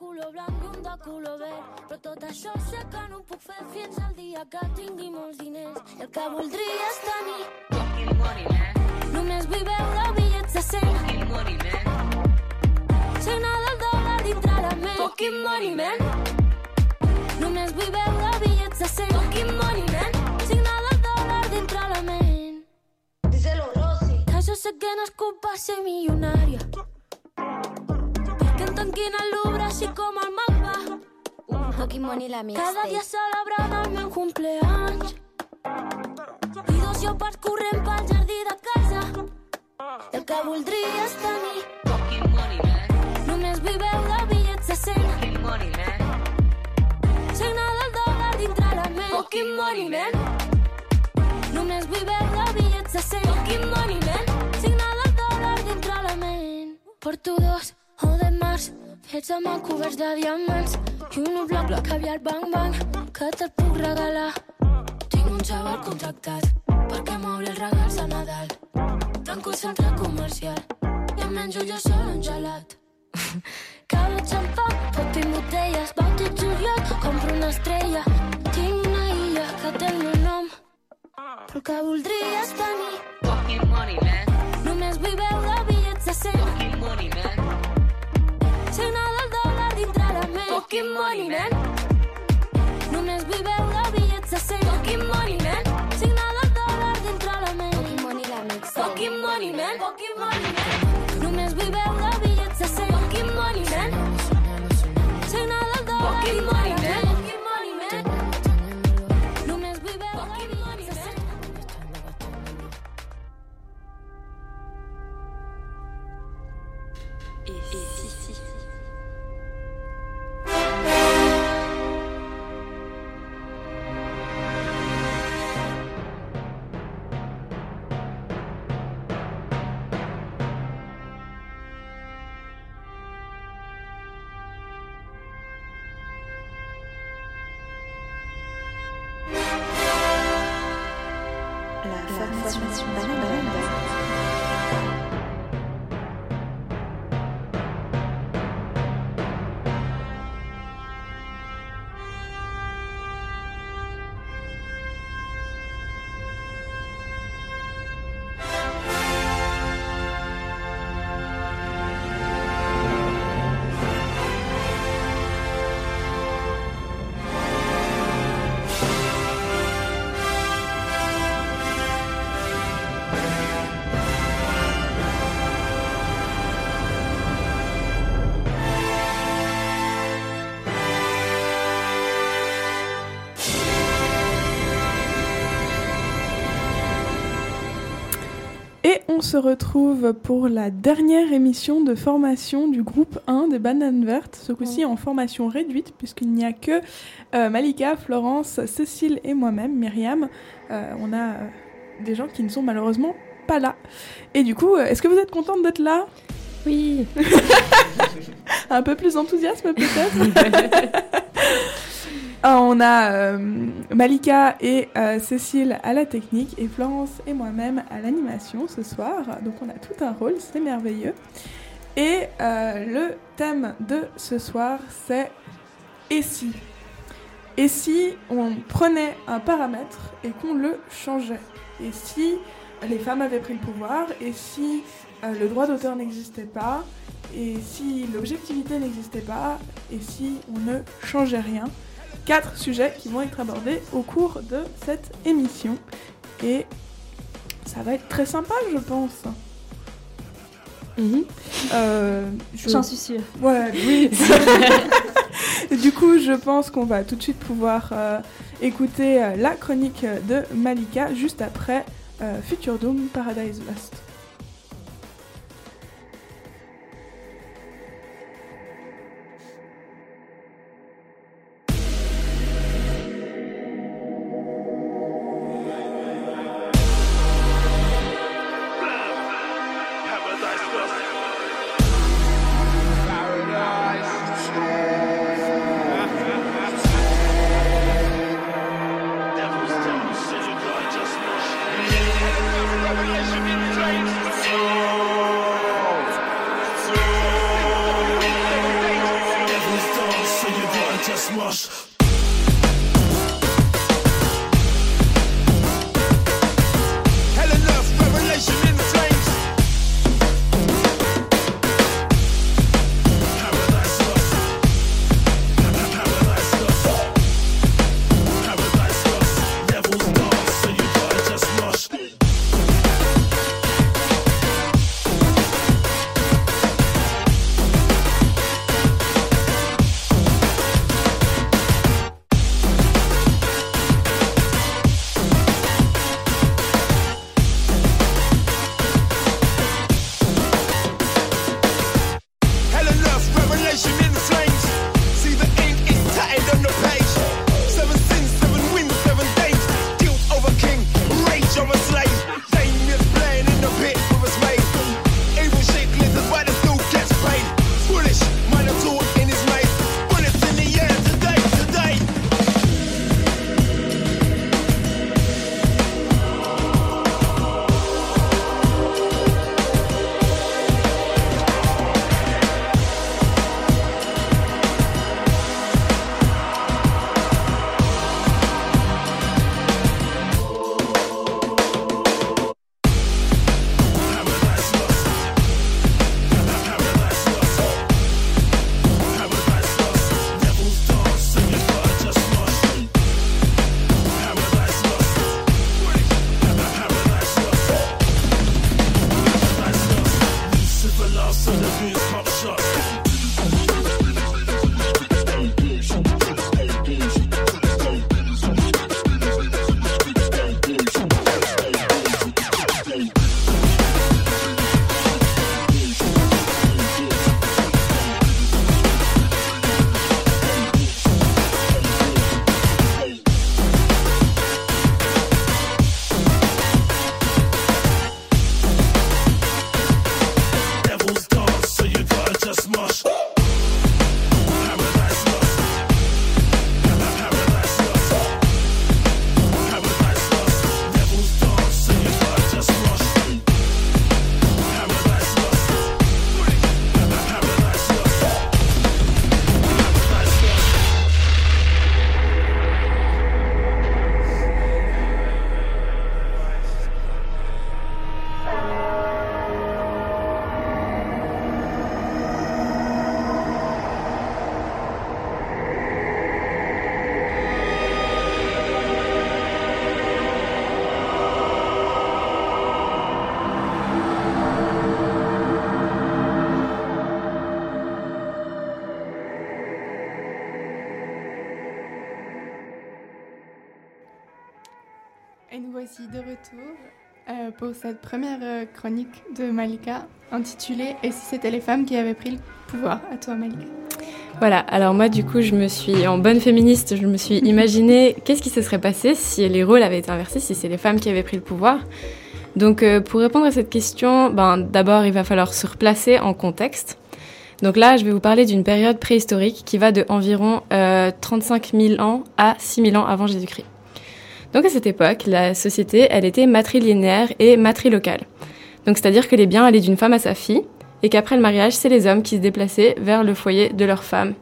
culo blanc i un de color verd. Però tot això sé que no ho puc fer fins al dia que tingui molts diners. I el que voldria és tenir Fucking money, man. Només vull veure bitllets de 100 Fucking money, man. Signar del dòlar dintre la ment Fucking money, man Només vull veure bitllets de 100 Fucking money, man Signar del dòlar dintre la ment Díselo, Rosy. Que jo sé que no és culpa ser milionària tanquin el Louvre així com el mapa Fucking money la Cada dia celebrant el meu cumpleaños. I dos lleopards corrent pel jardí de casa. I el que voldria és tenir. Fucking money, man. Només vull veure bitllets de 100 Fucking money, man. Signar del dòlar dintre la ment. Fucking money, man Només vull veure bitllets de 100 Fucking money, man Signar del dòlar dintre la ment. Porto dos març Fets amb el coberts de diamants I un bloc bloc caviar bang bang. Que te'l puc regalar Tinc un xaval contractat. Perquè m'obri els regals a Nadal Tanco el centre comercial. I em menjo jo sol un gelat Cava xampà, pot i botelles, bauti juliol, compro una estrella. Tinc una illa que té el meu nom, però el que voldria és tenir. Fucking money, man. Només vull veure bitllets de 100, Fucking money, man. Signar del dòlar dintre la ment. Fucking money, man. Només vull veure bitllets de 100, fucking money, man. La formation banane. Et se retrouve pour la dernière émission de formation du groupe 1 des Bananes Vertes, ce coup-ci en formation réduite, puisqu'il n'y a que euh, Malika, Florence, Cécile et moi-même, Myriam. Euh, on a euh, des gens qui ne sont malheureusement pas là. Et du coup, est-ce que vous êtes contente d'être là? Oui. Un peu plus d'enthousiasme peut-être? On a euh, Malika et euh, Cécile à la technique et Florence et moi-même à l'animation ce soir. Donc on a tout un rôle, c'est merveilleux. Et euh, le thème de ce soir, c'est Et si? Et si on prenait un paramètre et qu'on le changeait? Et si les femmes avaient pris le pouvoir? Et si le droit d'auteur n'existait pas? Et si l'objectivité n'existait pas? Et si on ne changeait rien? Quatre sujets qui vont être abordés au cours de cette émission. Et ça va être très sympa, je pense. Euh, je- J'en suis sûre. Ouais, oui. du coup, je pense qu'on va tout de suite pouvoir euh, écouter euh, la chronique de Malika juste après euh, Future Doom Paradise Lost. De retour euh, pour cette première euh, chronique de Malika intitulée Et si c'était les femmes qui avaient pris le pouvoir? À toi Malika. Voilà, alors moi du coup je me suis, en bonne féministe, je me suis imaginé qu'est-ce qui se serait passé si les rôles avaient été inversés, si c'est les femmes qui avaient pris le pouvoir. Donc euh, pour répondre à cette question, ben, d'abord il va falloir se replacer en contexte. Donc là je vais vous parler d'une période préhistorique qui va de environ euh, 35 000 ans à 6 000 ans avant Jésus-Christ. Donc à cette époque, la société, elle était matrilinéaire et matrilocale. Donc c'est-à-dire que les biens allaient d'une femme à sa fille, et qu'après le mariage, c'est les hommes qui se déplaçaient vers le foyer de leur femme.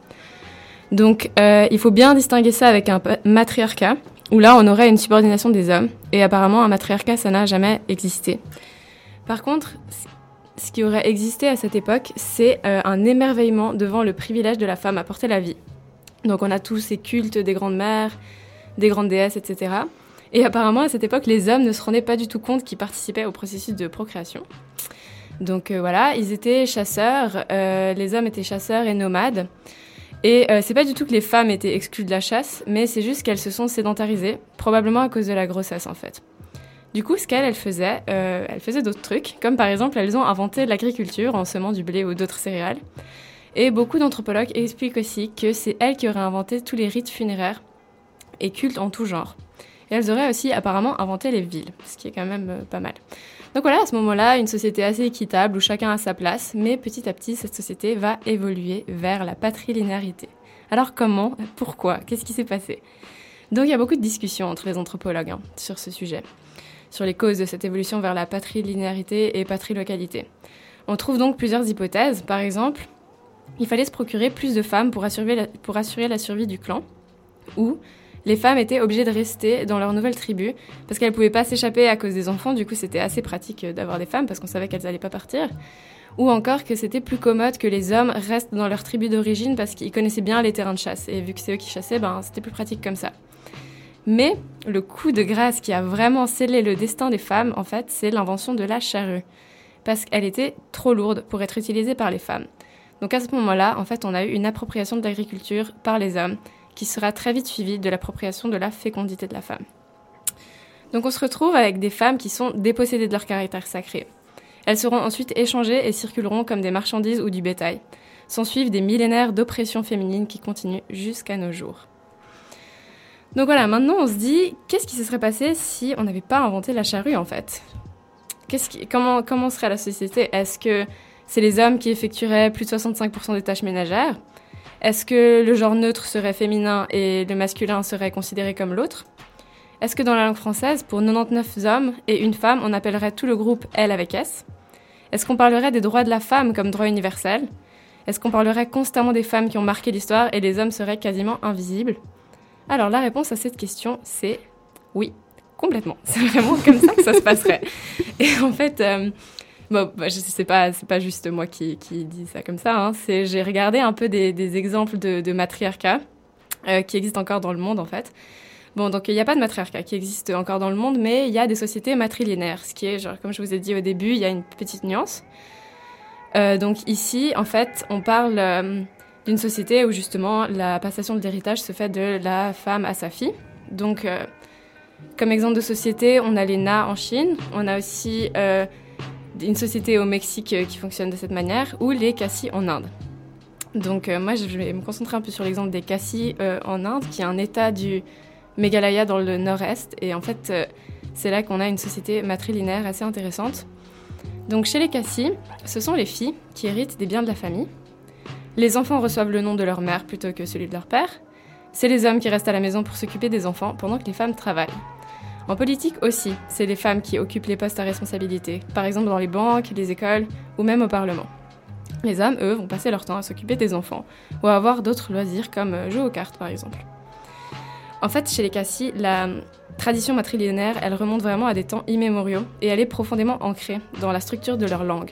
Donc euh, il faut bien distinguer ça avec un matriarcat, où là on aurait une subordination des hommes, et apparemment un matriarcat, ça n'a jamais existé. Par contre, ce qui aurait existé à cette époque, c'est euh, un émerveillement devant le privilège de la femme à porter la vie. Donc on a tous ces cultes des grandes mères, des grandes déesses, etc. Et apparemment, à cette époque, les hommes ne se rendaient pas du tout compte qu'ils participaient au processus de procréation. Donc euh, voilà, ils étaient chasseurs, euh, les hommes étaient chasseurs et nomades. Et euh, c'est pas du tout que les femmes étaient exclues de la chasse, mais c'est juste qu'elles se sont sédentarisées, probablement à cause de la grossesse en fait. Du coup, ce qu'elles elles faisaient, euh, elles faisaient d'autres trucs, comme par exemple elles ont inventé l'agriculture en semant du blé ou d'autres céréales. Et beaucoup d'anthropologues expliquent aussi que c'est elles qui auraient inventé tous les rites funéraires et cultes en tout genre. Et elles auraient aussi apparemment inventé les villes, ce qui est quand même euh, pas mal. Donc voilà, à ce moment-là, une société assez équitable où chacun a sa place, mais petit à petit, cette société va évoluer vers la patrilinéarité. Alors comment Pourquoi Qu'est-ce qui s'est passé? Donc il y a beaucoup de discussions entre les anthropologues hein, sur ce sujet, sur les causes de cette évolution vers la patrilinéarité et patrilocalité. On trouve donc plusieurs hypothèses. Par exemple, il fallait se procurer plus de femmes pour assurer la, pour assurer la survie du clan. où les femmes étaient obligées de rester dans leur nouvelle tribu parce qu'elles ne pouvaient pas s'échapper à cause des enfants. Du coup, c'était assez pratique euh, d'avoir des femmes parce qu'on savait qu'elles n'allaient pas partir. Ou encore que c'était plus commode que les hommes restent dans leur tribu d'origine parce qu'ils connaissaient bien les terrains de chasse. Et vu que c'est eux qui chassaient, ben, c'était plus pratique comme ça. Mais le coup de grâce qui a vraiment scellé le destin des femmes, en fait, c'est l'invention de la charrue. Parce qu'elle était trop lourde pour être utilisée par les femmes. Donc à ce moment-là, en fait, on a eu une appropriation de l'agriculture par les hommes qui sera très vite suivie de l'appropriation de la fécondité de la femme. Donc on se retrouve avec des femmes qui sont dépossédées de leur caractère sacré. Elles seront ensuite échangées et circuleront comme des marchandises ou du bétail. S'en suivent des millénaires d'oppression féminine qui continuent jusqu'à nos jours. Donc voilà, maintenant on se dit, qu'est-ce qui se serait passé si on n'avait pas inventé la charrue en fait? Comment, comment serait la société? Est-ce que c'est les hommes qui effectueraient plus de 65% des tâches ménagères? Est-ce que le genre neutre serait féminin et le masculin serait considéré comme l'autre? Est-ce que dans la langue française, pour 99 hommes et une femme, on appellerait tout le groupe elle avec S? Est-ce qu'on parlerait des droits de la femme comme droit universel? Est-ce qu'on parlerait constamment des femmes qui ont marqué l'histoire et les hommes seraient quasiment invisibles? Alors la réponse à cette question, c'est oui, complètement. C'est vraiment comme ça que ça se passerait. Et en fait, euh, bon, bah, pas, c'est pas juste moi qui, qui dis ça comme ça. Hein. C'est, j'ai regardé un peu des, exemples de, de matriarcat euh, qui existent encore dans le monde en fait. Bon, donc il n'y a pas de matriarcat qui existe encore dans le monde, mais il y a des sociétés matrilinéaires, ce qui est, genre, comme je vous ai dit au début, il y a une petite nuance. Euh, donc ici, en fait, on parle euh, d'une société où justement la passation de l'héritage se fait de la femme à sa fille. Donc, comme exemple de société, on a les Na en Chine, on a aussi une société au Mexique euh, qui fonctionne de cette manière, ou les Kassi en Inde. Donc euh, moi, je vais me concentrer un peu sur l'exemple des Kassi euh, en Inde, qui est un état du Meghalaya dans le nord-est. Et en fait, c'est là qu'on a une société matrilinéaire assez intéressante. Donc chez les Kassi, ce sont les filles qui héritent des biens de la famille. Les enfants reçoivent le nom de leur mère plutôt que celui de leur père. C'est les hommes qui restent à la maison pour s'occuper des enfants pendant que les femmes travaillent. En politique aussi, c'est les femmes qui occupent les postes à responsabilité, par exemple dans les banques, les écoles ou même au Parlement. Les hommes, eux, vont passer leur temps à s'occuper des enfants ou à avoir d'autres loisirs comme euh, jouer aux cartes par exemple. En fait, chez les Cassis, la tradition matrilinéaire, elle remonte vraiment à des temps immémoriaux et elle est profondément ancrée dans la structure de leur langue.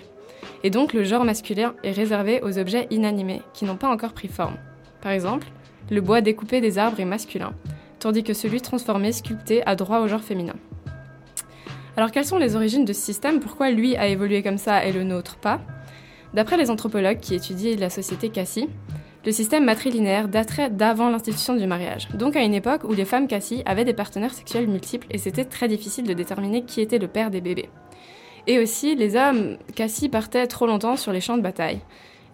Et donc le genre masculin est réservé aux objets inanimés qui n'ont pas encore pris forme. Par exemple, le bois découpé des arbres est masculin, tandis que celui transformé, sculpté, a droit au genre féminin. Alors quelles sont les origines de ce système? Pourquoi lui a évolué comme ça et le nôtre pas? D'après les anthropologues qui étudient la société Cassie, le système matrilinéaire daterait d'avant l'institution du mariage, donc à une époque où les femmes Cassie avaient des partenaires sexuels multiples et c'était très difficile de déterminer qui était le père des bébés. Et aussi, les hommes Cassie partaient trop longtemps sur les champs de bataille,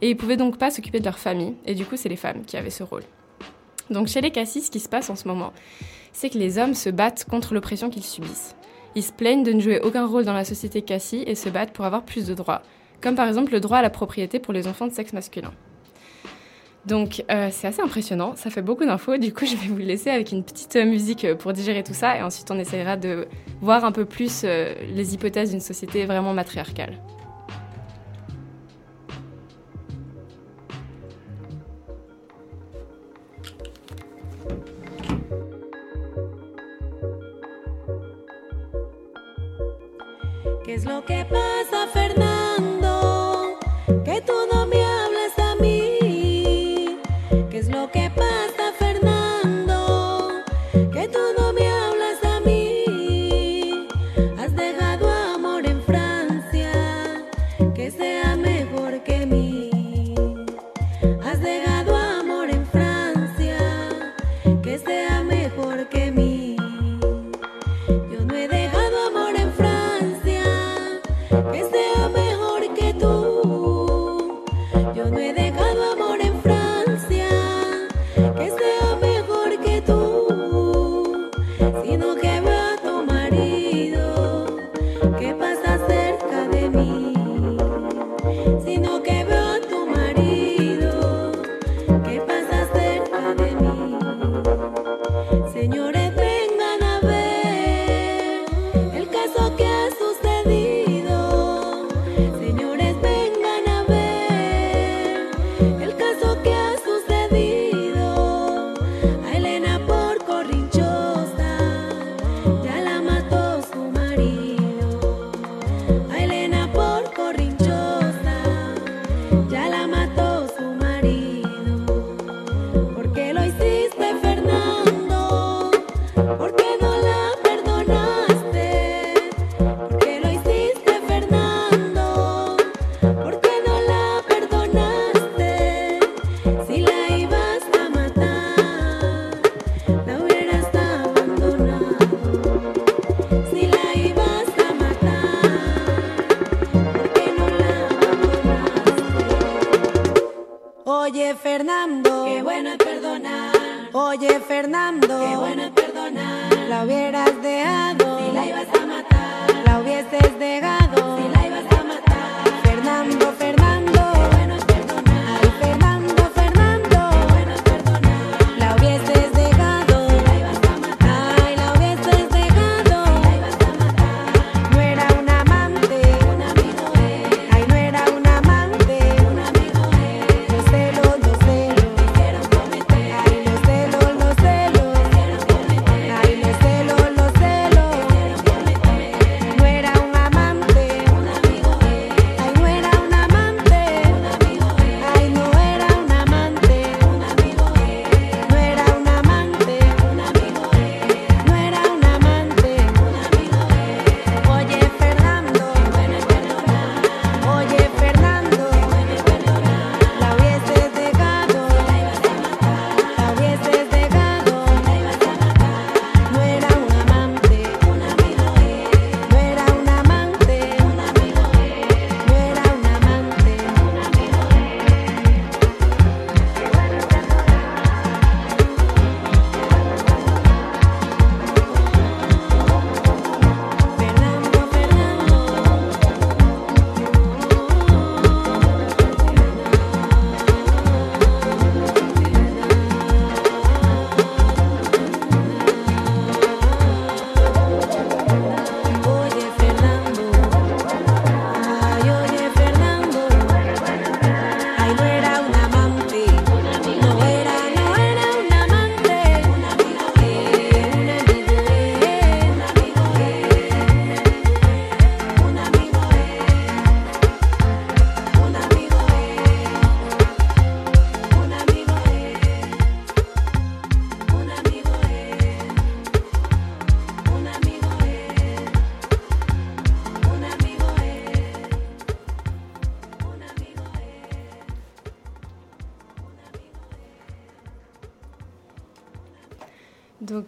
et ils pouvaient donc pas s'occuper de leur famille, et du coup c'est les femmes qui avaient ce rôle. Donc chez les Cassis, ce qui se passe en ce moment, c'est que les hommes se battent contre l'oppression qu'ils subissent. Ils se plaignent de ne jouer aucun rôle dans la société Cassis et se battent pour avoir plus de droits, comme par exemple le droit à la propriété pour les enfants de sexe masculin. Donc euh, c'est assez impressionnant, ça fait beaucoup d'infos, du coup je vais vous laisser avec une petite euh, musique euh, pour digérer tout ça et ensuite on essayera de voir un peu plus les hypothèses d'une société vraiment matriarcale. ¿Qué es lo que pasa, Fernando? Que tú no me hablas a mí. ¿Qué es lo que pasa, Fernando? Que tú no me hablas a mí. Has dejado amor en Francia, que sea mejor que mí. Has dejado amor en Francia, que sea mejor que mí.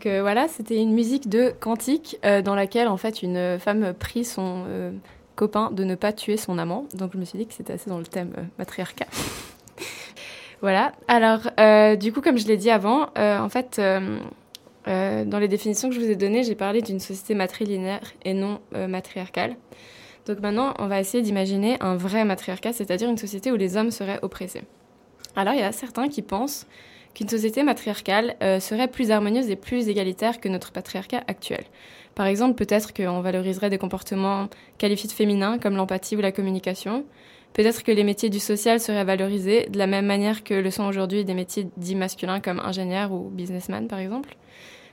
Donc voilà, c'était une musique de Cantique euh, dans laquelle en fait une femme prie son euh, copain de ne pas tuer son amant. Donc je me suis dit que c'était assez dans le thème euh, matriarcat. voilà. Alors du coup, comme je l'ai dit avant, en fait, dans les définitions que je vous ai données, j'ai parlé d'une société matrilinéaire et non matriarcale. Donc maintenant, on va essayer d'imaginer un vrai matriarcat, c'est-à-dire une société où les hommes seraient oppressés. Alors il y a certains qui pensent qu'une société matriarcale euh, serait plus harmonieuse et plus égalitaire que notre patriarcat actuel. Par exemple, peut-être qu'on valoriserait des comportements qualifiés de féminins comme l'empathie ou la communication. Peut-être que les métiers du social seraient valorisés de la même manière que le sont aujourd'hui des métiers dits masculins comme ingénieur ou businessman, par exemple.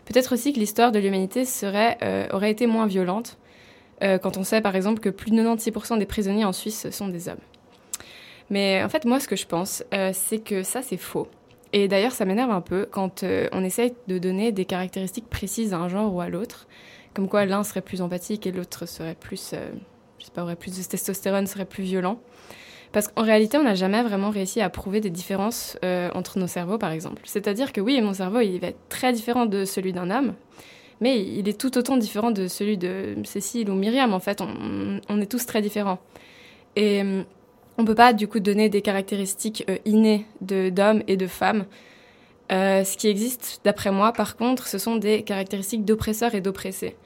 Peut-être aussi que l'histoire de l'humanité euh, aurait été moins violente euh, quand on sait, par exemple, que plus de 96% des prisonniers en Suisse sont des hommes. Mais en fait, moi, ce que je pense, c'est que ça, c'est faux. Et d'ailleurs, ça m'énerve un peu quand euh, on essaye de donner des caractéristiques précises à un genre ou à l'autre, comme quoi l'un serait plus empathique et l'autre serait plus, euh, je sais pas, aurait plus de testostérone, serait plus violent. Parce qu'en réalité, on n'a jamais vraiment réussi à prouver des différences euh, entre nos cerveaux, par exemple. C'est-à-dire que oui, mon cerveau, il va être très différent de celui d'un homme, mais il est tout autant différent de celui de Cécile ou Myriam. En fait, on, on est tous très différents. Et euh, on peut pas du coup donner des caractéristiques euh, innées d'hommes et de femmes. Euh, ce qui existe, d'après moi, par contre, ce sont des caractéristiques d'oppresseurs et d'oppressés.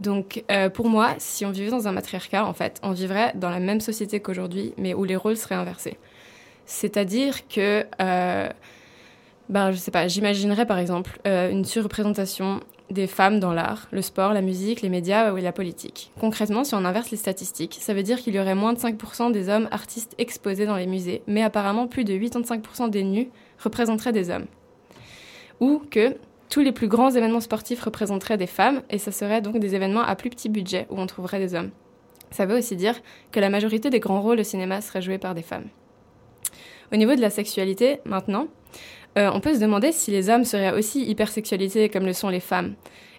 Donc, euh, pour moi, si on vivait dans un matriarcat, en fait, on vivrait dans la même société qu'aujourd'hui, mais où les rôles seraient inversés. C'est-à-dire que, euh, ben, je sais pas, j'imaginerais par exemple une surreprésentation des femmes dans l'art, le sport, la musique, les médias ou la politique. Concrètement, si on inverse les statistiques, ça veut dire qu'il y aurait moins de 5% des hommes artistes exposés dans les musées, mais apparemment plus de 85% des nus représenteraient des hommes. Ou que tous les plus grands événements sportifs représenteraient des femmes, et ça serait donc des événements à plus petit budget où on trouverait des hommes. Ça veut aussi dire que la majorité des grands rôles au cinéma seraient joués par des femmes. Au niveau de la sexualité, maintenant, euh, on peut se demander si les hommes seraient aussi hypersexualisés comme le sont les femmes.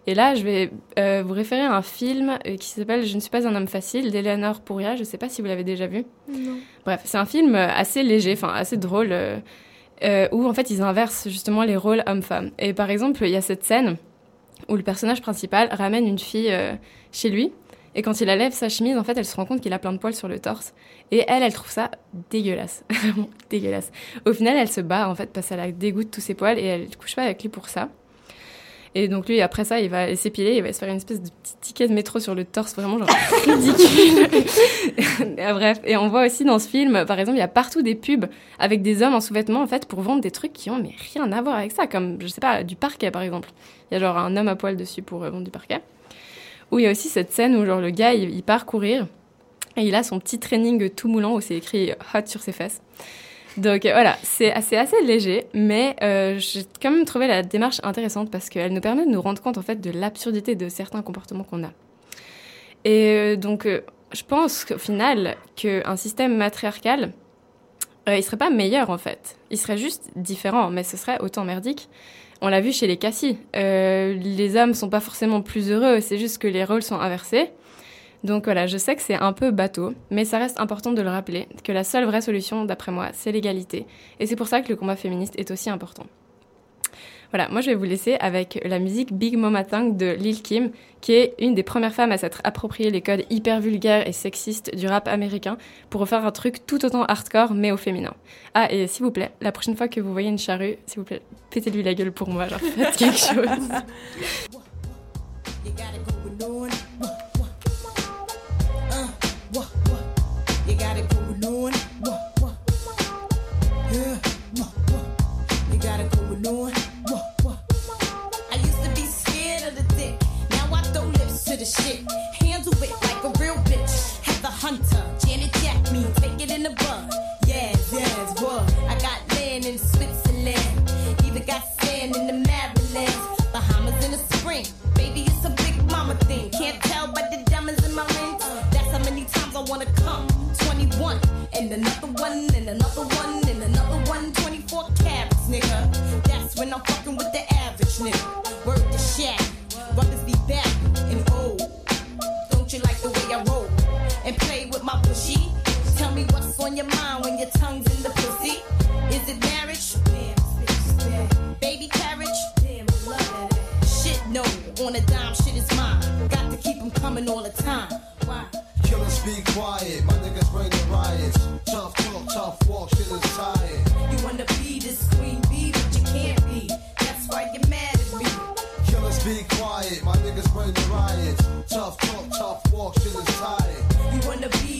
Et là, je vais euh, vous référer à un film euh, qui s'appelle Je ne suis pas un homme facile d'Eleanor Pouria. Je ne sais pas si vous l'avez déjà vu. Non. Bref, c'est un film assez léger, enfin assez drôle, euh, où en fait ils inversent justement les rôles hommes-femmes. Et par exemple, il y a cette scène où le personnage principal ramène une fille chez lui Et quand il enlève sa chemise, en fait, elle se rend compte qu'il a plein de poils sur le torse. Et elle, elle trouve ça dégueulasse. Dégueulasse. Au final, elle se bat, en fait, parce qu'elle a dégoûte tous ses poils et elle couche pas avec lui pour ça. Et donc lui, après ça, il va s'épiler, il va se faire une espèce de petit ticket de métro sur le torse, vraiment genre ridicule. Bref, et on voit aussi dans ce film, par exemple, il y a partout des pubs avec des hommes en sous-vêtements, en fait, pour vendre des trucs qui ont mais rien à voir avec ça, comme, je sais pas, du parquet, par exemple. Il y a genre un homme à poil dessus pour euh, vendre du parquet. Ou il y a aussi cette scène où genre le gars, il, il part courir et il a son petit training tout moulant où c'est écrit hot sur ses fesses. Donc euh, voilà, c'est assez, assez léger, mais euh, j'ai quand même trouvé la démarche intéressante parce qu'elle nous permet de nous rendre compte en fait de l'absurdité de certains comportements qu'on a. Et euh, donc je pense qu'au final, qu'un système matriarcal, euh, il serait pas meilleur en fait. Il serait juste différent, mais ce serait autant merdique. On l'a vu chez les Cassis. Euh, les hommes sont pas forcément plus heureux, c'est juste que les rôles sont inversés. Donc voilà, je sais que c'est un peu bateau, mais ça reste important de le rappeler, que la seule vraie solution, d'après moi, c'est l'égalité. Et c'est pour ça que le combat féministe est aussi important. Voilà, moi je vais vous laisser avec la musique Big Mama Thang de Lil Kim, qui est une des premières femmes à s'être approprié les codes hyper vulgaires et sexistes du rap américain pour refaire un truc tout autant hardcore mais au féminin. Ah, et s'il vous plaît, la prochaine fois que vous voyez une charrue, s'il vous plaît, pétez-lui la gueule pour moi, genre faites quelque chose. the shit. Handle it like a real bitch. Have the Hunter, Janet Jack me, take it in the bud. Yes, yes, what? I got land in Switzerland. Even got sand in the Maryland. Bahamas in the spring. Baby, it's a big mama thing. Can't tell by the diamonds in my rings. That's how many times I wanna come. 21 and another one and another one and another one. 24 carats, nigga. That's when I'm on your mind when your tongue's in the pussy. Is it marriage? Damn, this bitch is bad. Baby carriage? Damn, I love that. Shit, no. On a dime, shit is mine. Got to keep 'em coming all the time. Why? Killers be quiet, my niggas bring the riots. Tough talk, tough walk, shit is tired. You wanna be this queen bee, but you can't be. That's why you're mad at me. Killers be quiet, my niggas bring the riots. Tough talk, tough walk, shit is tired. You wanna be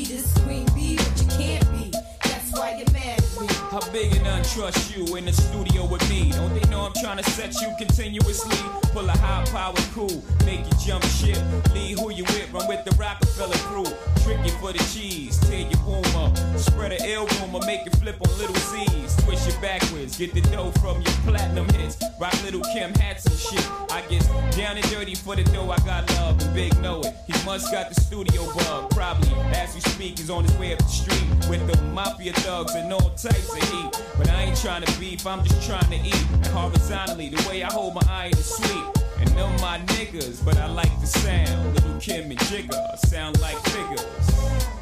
How big and untrust you in the studio with me? Don't they know I'm trying to set you continuously? Pull a high power cool, make you jump ship. Lead who you with, run with the Rockefeller crew. Trick you for the cheese, tear your boom up. Spread a ill rumor, make it flip on little C's. Twist you backwards, get the dough from your platinum hits. Rock little Kim hats and shit. I get down and dirty for the dough, I got love and big know it. He must got the studio bug, probably as we speak, he's on his way up the street with the mafia thugs and all types of heat. But I ain't trying to beef, I'm just trying to eat. Horizontally, the way I hold my iron is sweet. And them my niggas, but I like the sound. Little Kim and Jigga sound like figures.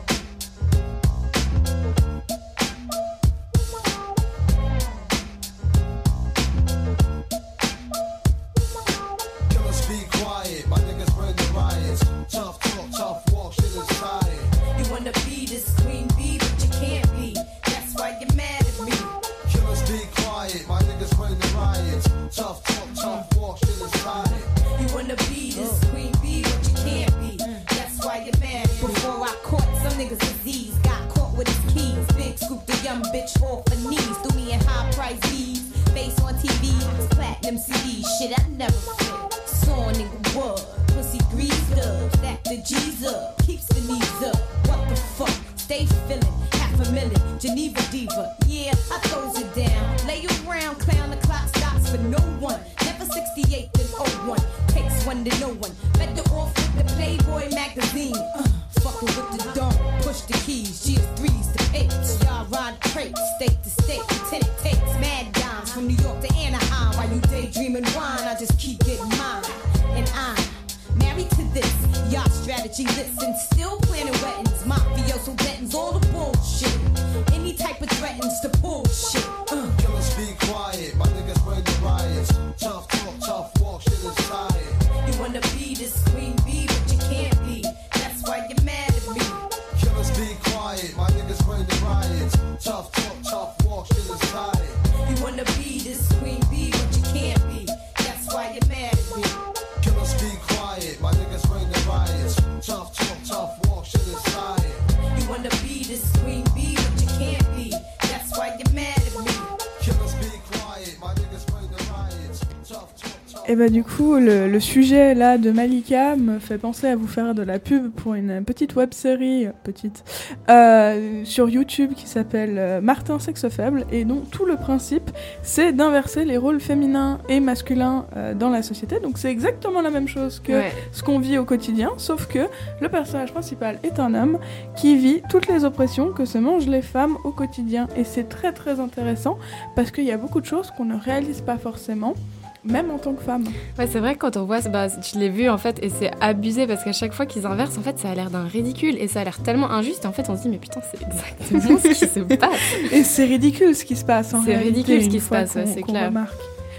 Et bah du coup, le, le sujet là de Malika me fait penser à vous faire de la pub pour une petite web série, petite, euh, sur YouTube qui s'appelle euh, Martin Sexe Faible et dont tout le principe c'est d'inverser les rôles féminins et masculins euh, dans la société. Donc c'est exactement la même chose que Ouais. ce qu'on vit au quotidien, sauf que le personnage principal est un homme qui vit toutes les oppressions que se mangent les femmes au quotidien. Et c'est très très intéressant parce qu'il y a beaucoup de choses qu'on ne réalise pas forcément, même en tant que femme. Ouais, c'est vrai que quand on voit, bah, je l'ai vu en fait, et c'est abusé parce qu'à chaque fois qu'ils inversent, en fait, ça a l'air d'un ridicule et ça a l'air tellement injuste. Et en fait, on se dit, mais putain, c'est exactement ce qui se passe. Et c'est ridicule ce qui se passe. en C'est ridicule ce qui se passe, ouais, c'est clair. remarque.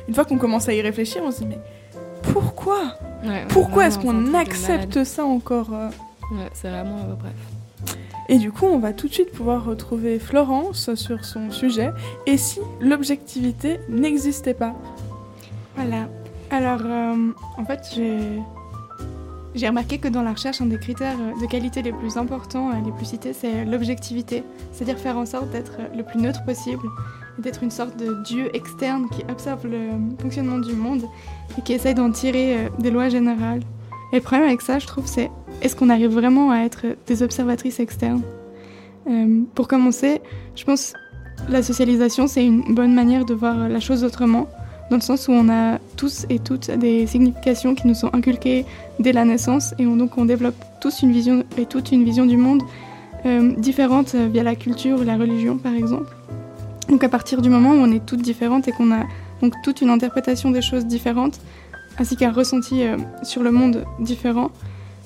Une fois qu'on commence à y réfléchir, on se dit mais pourquoi? Ouais, Pourquoi est-ce qu'on accepte ça encore euh? Ouais, c'est vraiment, euh, bref. Et du coup, on va tout de suite pouvoir retrouver Florence sur son sujet. Et si l'objectivité n'existait pas? Voilà. Alors, euh, en fait, j'ai remarqué que dans la recherche, un des critères euh, de qualité les plus importants, euh, les plus cités, c'est l'objectivité. C'est-à-dire faire en sorte d'être le plus neutre possible, d'être une sorte de dieu externe qui observe le fonctionnement du monde et qui essaye d'en tirer des lois générales. Et le problème avec ça, je trouve, c'est est-ce qu'on arrive vraiment à être des observatrices externes? Pour commencer, je pense la socialisation, c'est une bonne manière de voir la chose autrement dans le sens où on a tous et toutes des significations qui nous sont inculquées dès la naissance et on, donc on développe tous une vision et toute une vision du monde euh, différente euh, via la culture ou la religion par exemple. Donc à partir du moment où on est toutes différentes et qu'on a donc toute une interprétation des choses différentes ainsi qu'un ressenti euh, sur le monde différent,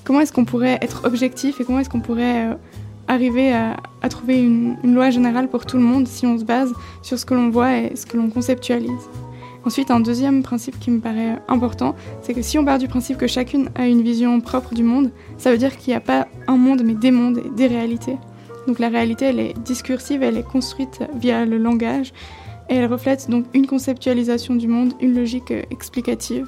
comment est-ce qu'on pourrait être objectif et comment est-ce qu'on pourrait arriver à, trouver une loi générale pour tout le monde si on se base sur ce que l'on voit et ce que l'on conceptualise? Ensuite, un deuxième principe qui me paraît important, c'est que si on part du principe que chacune a une vision propre du monde, ça veut dire qu'il n'y a pas un monde, mais des mondes et des réalités. Donc la réalité, elle est discursive, elle est construite via le langage, et elle reflète donc une conceptualisation du monde, une logique explicative.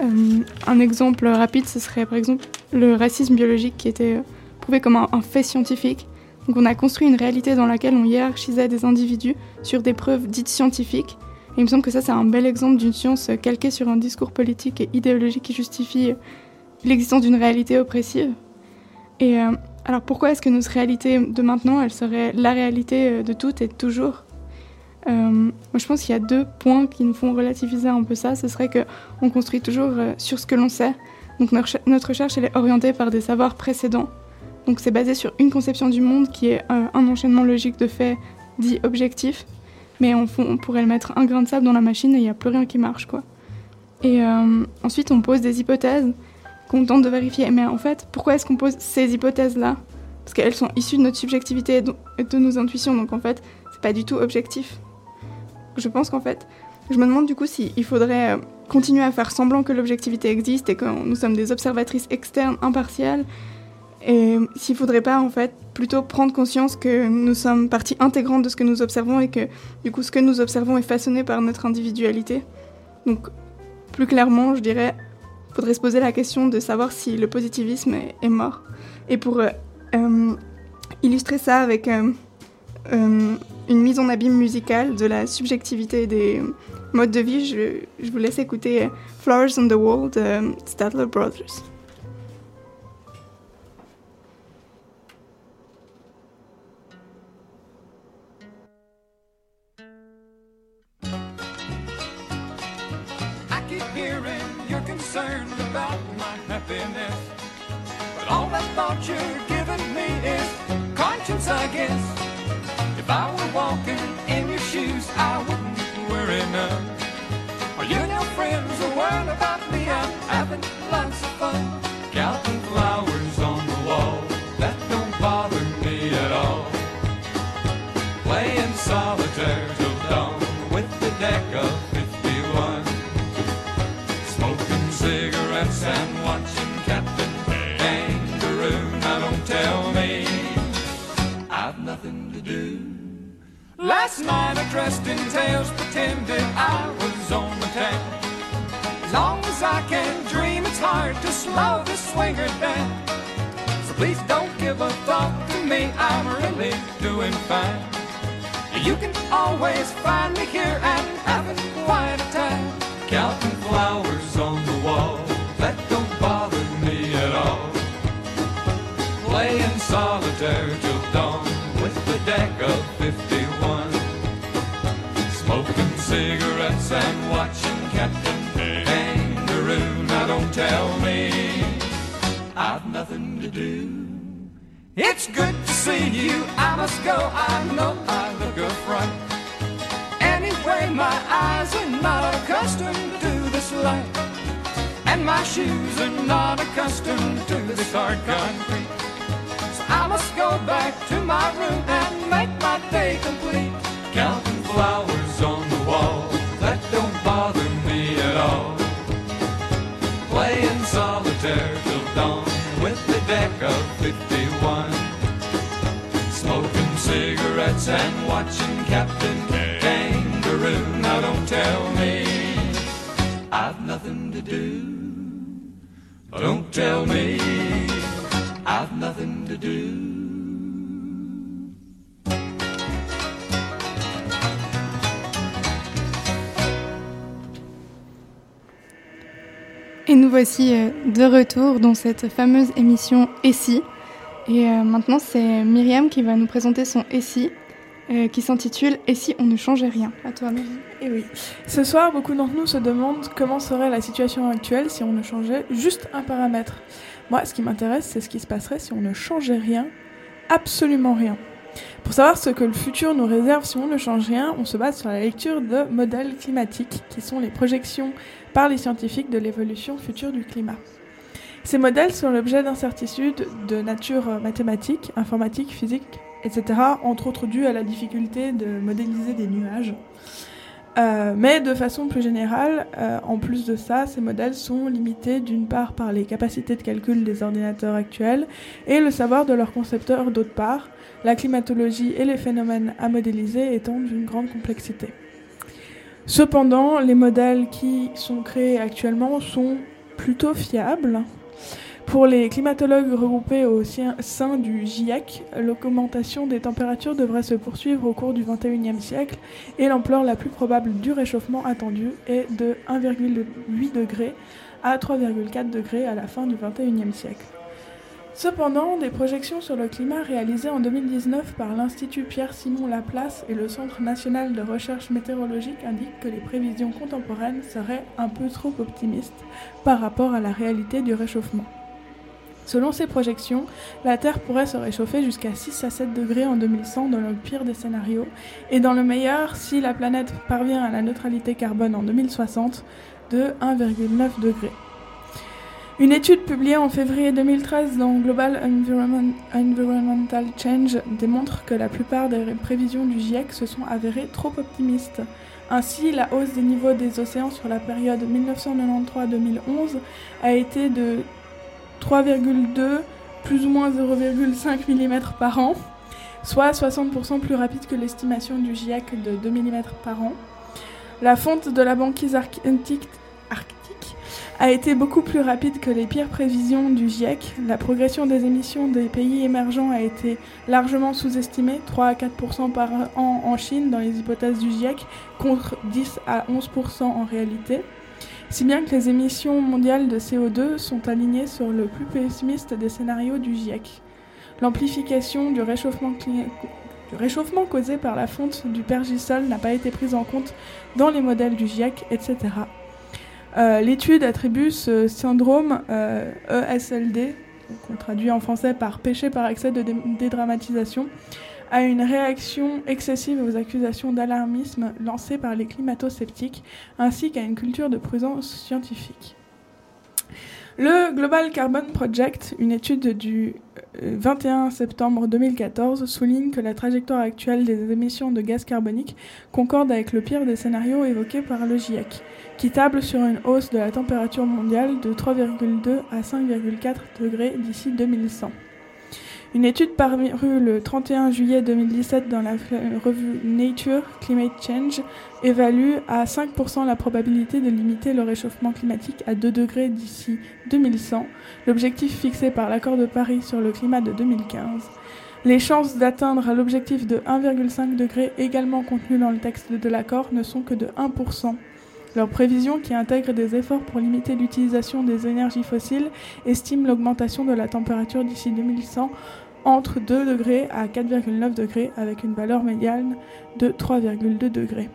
Euh, un exemple rapide, ce serait par exemple le racisme biologique qui était prouvé comme un, un fait scientifique. Donc on a construit une réalité dans laquelle on hiérarchisait des individus sur des preuves dites scientifiques, il me semble que ça, c'est un bel exemple d'une science calquée sur un discours politique et idéologique qui justifie l'existence d'une réalité oppressive. Et euh, alors pourquoi est-ce que notre réalité de maintenant, elle serait la réalité euh, de toutes et de toujours? Euh, Moi, je pense qu'il y a deux points qui nous font relativiser un peu ça. Ce serait que on construit toujours sur ce que l'on sait. Donc notre, recher- notre recherche, elle est orientée par des savoirs précédents. Donc c'est basé sur une conception du monde qui est un enchaînement logique de faits dits objectifs mais on, fond- on pourrait le mettre un grain de sable dans la machine et il n'y a plus rien qui marche quoi. Et euh, ensuite on pose des hypothèses qu'on tente de vérifier. Mais en fait, pourquoi est-ce qu'on pose ces hypothèses-là? Parce qu'elles sont issues de notre subjectivité et de, nos intuitions, donc en fait, c'est pas du tout objectif. Je pense qu'en fait, je me demande du coup s'il faudrait euh, continuer à faire semblant que l'objectivité existe et que nous sommes des observatrices externes impartiales et s'il faudrait pas en fait plutôt prendre conscience que nous sommes partie intégrante de ce que nous observons et que du coup ce que nous observons est façonné par notre individualité. Donc plus clairement, je dirais, faudrait se poser la question de savoir si le positivisme est, mort. Et pour euh, euh, illustrer ça avec euh, une mise en abîme musicale de la subjectivité des modes de vie, je, vous laisse écouter Flowers on the Wall de Statler Brothers. Concerned about my happiness. But all that thought you're giving me is conscience, I guess. If I were walking in your shoes, I wouldn't worry none. Are you your friends are worried about me? I'm having lots of fun. Counting flowers on the wall, that don't bother me at all. Playing solitaire till dawn with the deck of cigarettes and watching Captain Kangaroo. Now don't tell me I've nothing to do. Last night I dressed in tails, pretended I was on the town. As long as I can dream, it's hard to slow the swinger down. So please don't give a thought to me, I'm really doing fine. You can always find me here and It's good to see you. I must go. I know I look a front. Anyway, my eyes are not accustomed to this light. And my shoes are not accustomed to this hard concrete. So I must go back to my room and make my day complete. Counting flowers on the wall, that don't bother me at all. Playing solitaire till dawn with the deck of 51. Cigarettes and watching Captain Kangaroo. Now don't tell me I've nothing to do. Don't tell me I've nothing to do. Et nous voici euh, de retour dans cette fameuse émission Essi. Et euh, maintenant, c'est Myriam qui va nous présenter son Essi, euh, qui s'intitule Et si on ne changeait rien À toi, Myriam. Et oui. Ce soir, beaucoup d'entre nous se demandent comment serait la situation actuelle si on ne changeait juste un paramètre. Moi, ce qui m'intéresse, c'est ce qui se passerait si on ne changeait rien, absolument rien. Pour savoir ce que le futur nous réserve si on ne change rien, on se base sur la lecture de modèles climatiques, qui sont les projections par les scientifiques de l'évolution future du climat. Ces modèles sont l'objet d'incertitudes de nature mathématique, informatique, physique, etc., entre autres dues à la difficulté de modéliser des nuages. Euh, mais de façon plus générale, euh, en plus de ça, ces modèles sont limités d'une part par les capacités de calcul des ordinateurs actuels et le savoir de leurs concepteurs d'autre part, la climatologie et les phénomènes à modéliser étant d'une grande complexité. Cependant, les modèles qui sont créés actuellement sont plutôt fiables. Pour les climatologues regroupés au sein du GIEC, l'augmentation des températures devrait se poursuivre au cours du XXIe siècle et l'ampleur la plus probable du réchauffement attendu est de 1,8 degrés à 3,4 degrés à la fin du XXIe siècle. Cependant, des projections sur le climat réalisées en 2019 par l'Institut Pierre-Simon Laplace et le Centre national de recherche météorologique indiquent que les prévisions contemporaines seraient un peu trop optimistes par rapport à la réalité du réchauffement. Selon ces projections, la Terre pourrait se réchauffer jusqu'à 6 à 7 degrés en 2100 dans le pire des scénarios, et dans le meilleur, si la planète parvient à la neutralité carbone en 2060, de 1,9 degrés. Une étude publiée en février 2013 dans Global Environment- Environmental Change démontre que la plupart des prévisions du GIEC se sont avérées trop optimistes. Ainsi, la hausse des niveaux des océans sur la période 1993-2011 a été de 3,2 plus ou moins 0,5 mm par an, soit 60% plus rapide que l'estimation du GIEC de 2 mm par an. La fonte de la banquise arctique, arctique a été beaucoup plus rapide que les pires prévisions du GIEC. La progression des émissions des pays émergents a été largement sous-estimée, 3 à 4% par an en Chine dans les hypothèses du GIEC, contre 10 à 11% en réalité. Si bien que les émissions mondiales de CO2 sont alignées sur le plus pessimiste des scénarios du GIEC. L'amplification du réchauffement, causé par la fonte du pergisol n'a pas été prise en compte dans les modèles du GIEC, etc. Euh, L'étude attribue ce syndrome euh, ESLD, qu'on traduit en français par péché par excès de dé- dédramatisation, à une réaction excessive aux accusations d'alarmisme lancées par les climato-sceptiques, ainsi qu'à une culture de prudence scientifique. Le Global Carbon Project, une étude du euh, 21 septembre 2014, souligne que la trajectoire actuelle des émissions de gaz carbonique concorde avec le pire des scénarios évoqués par le GIEC, qui table sur une hausse de la température mondiale de 3,2 à 5,4 degrés d'ici 2100. Une étude parue le 31 juillet 2017 dans la revue Nature Climate Change évalue à 5% la probabilité de limiter le réchauffement climatique à 2 degrés d'ici 2100, l'objectif fixé par l'accord de Paris sur le climat de 2015. Les chances d'atteindre l'objectif de 1,5 degré également contenu dans le texte de l'accord ne sont que de 1%. Leurs prévisions, qui intègrent des efforts pour limiter l'utilisation des énergies fossiles, estiment l'augmentation de la température d'ici 2100 entre 2 degrés à 4,9 degrés avec une valeur médiane de 3,2 degrés.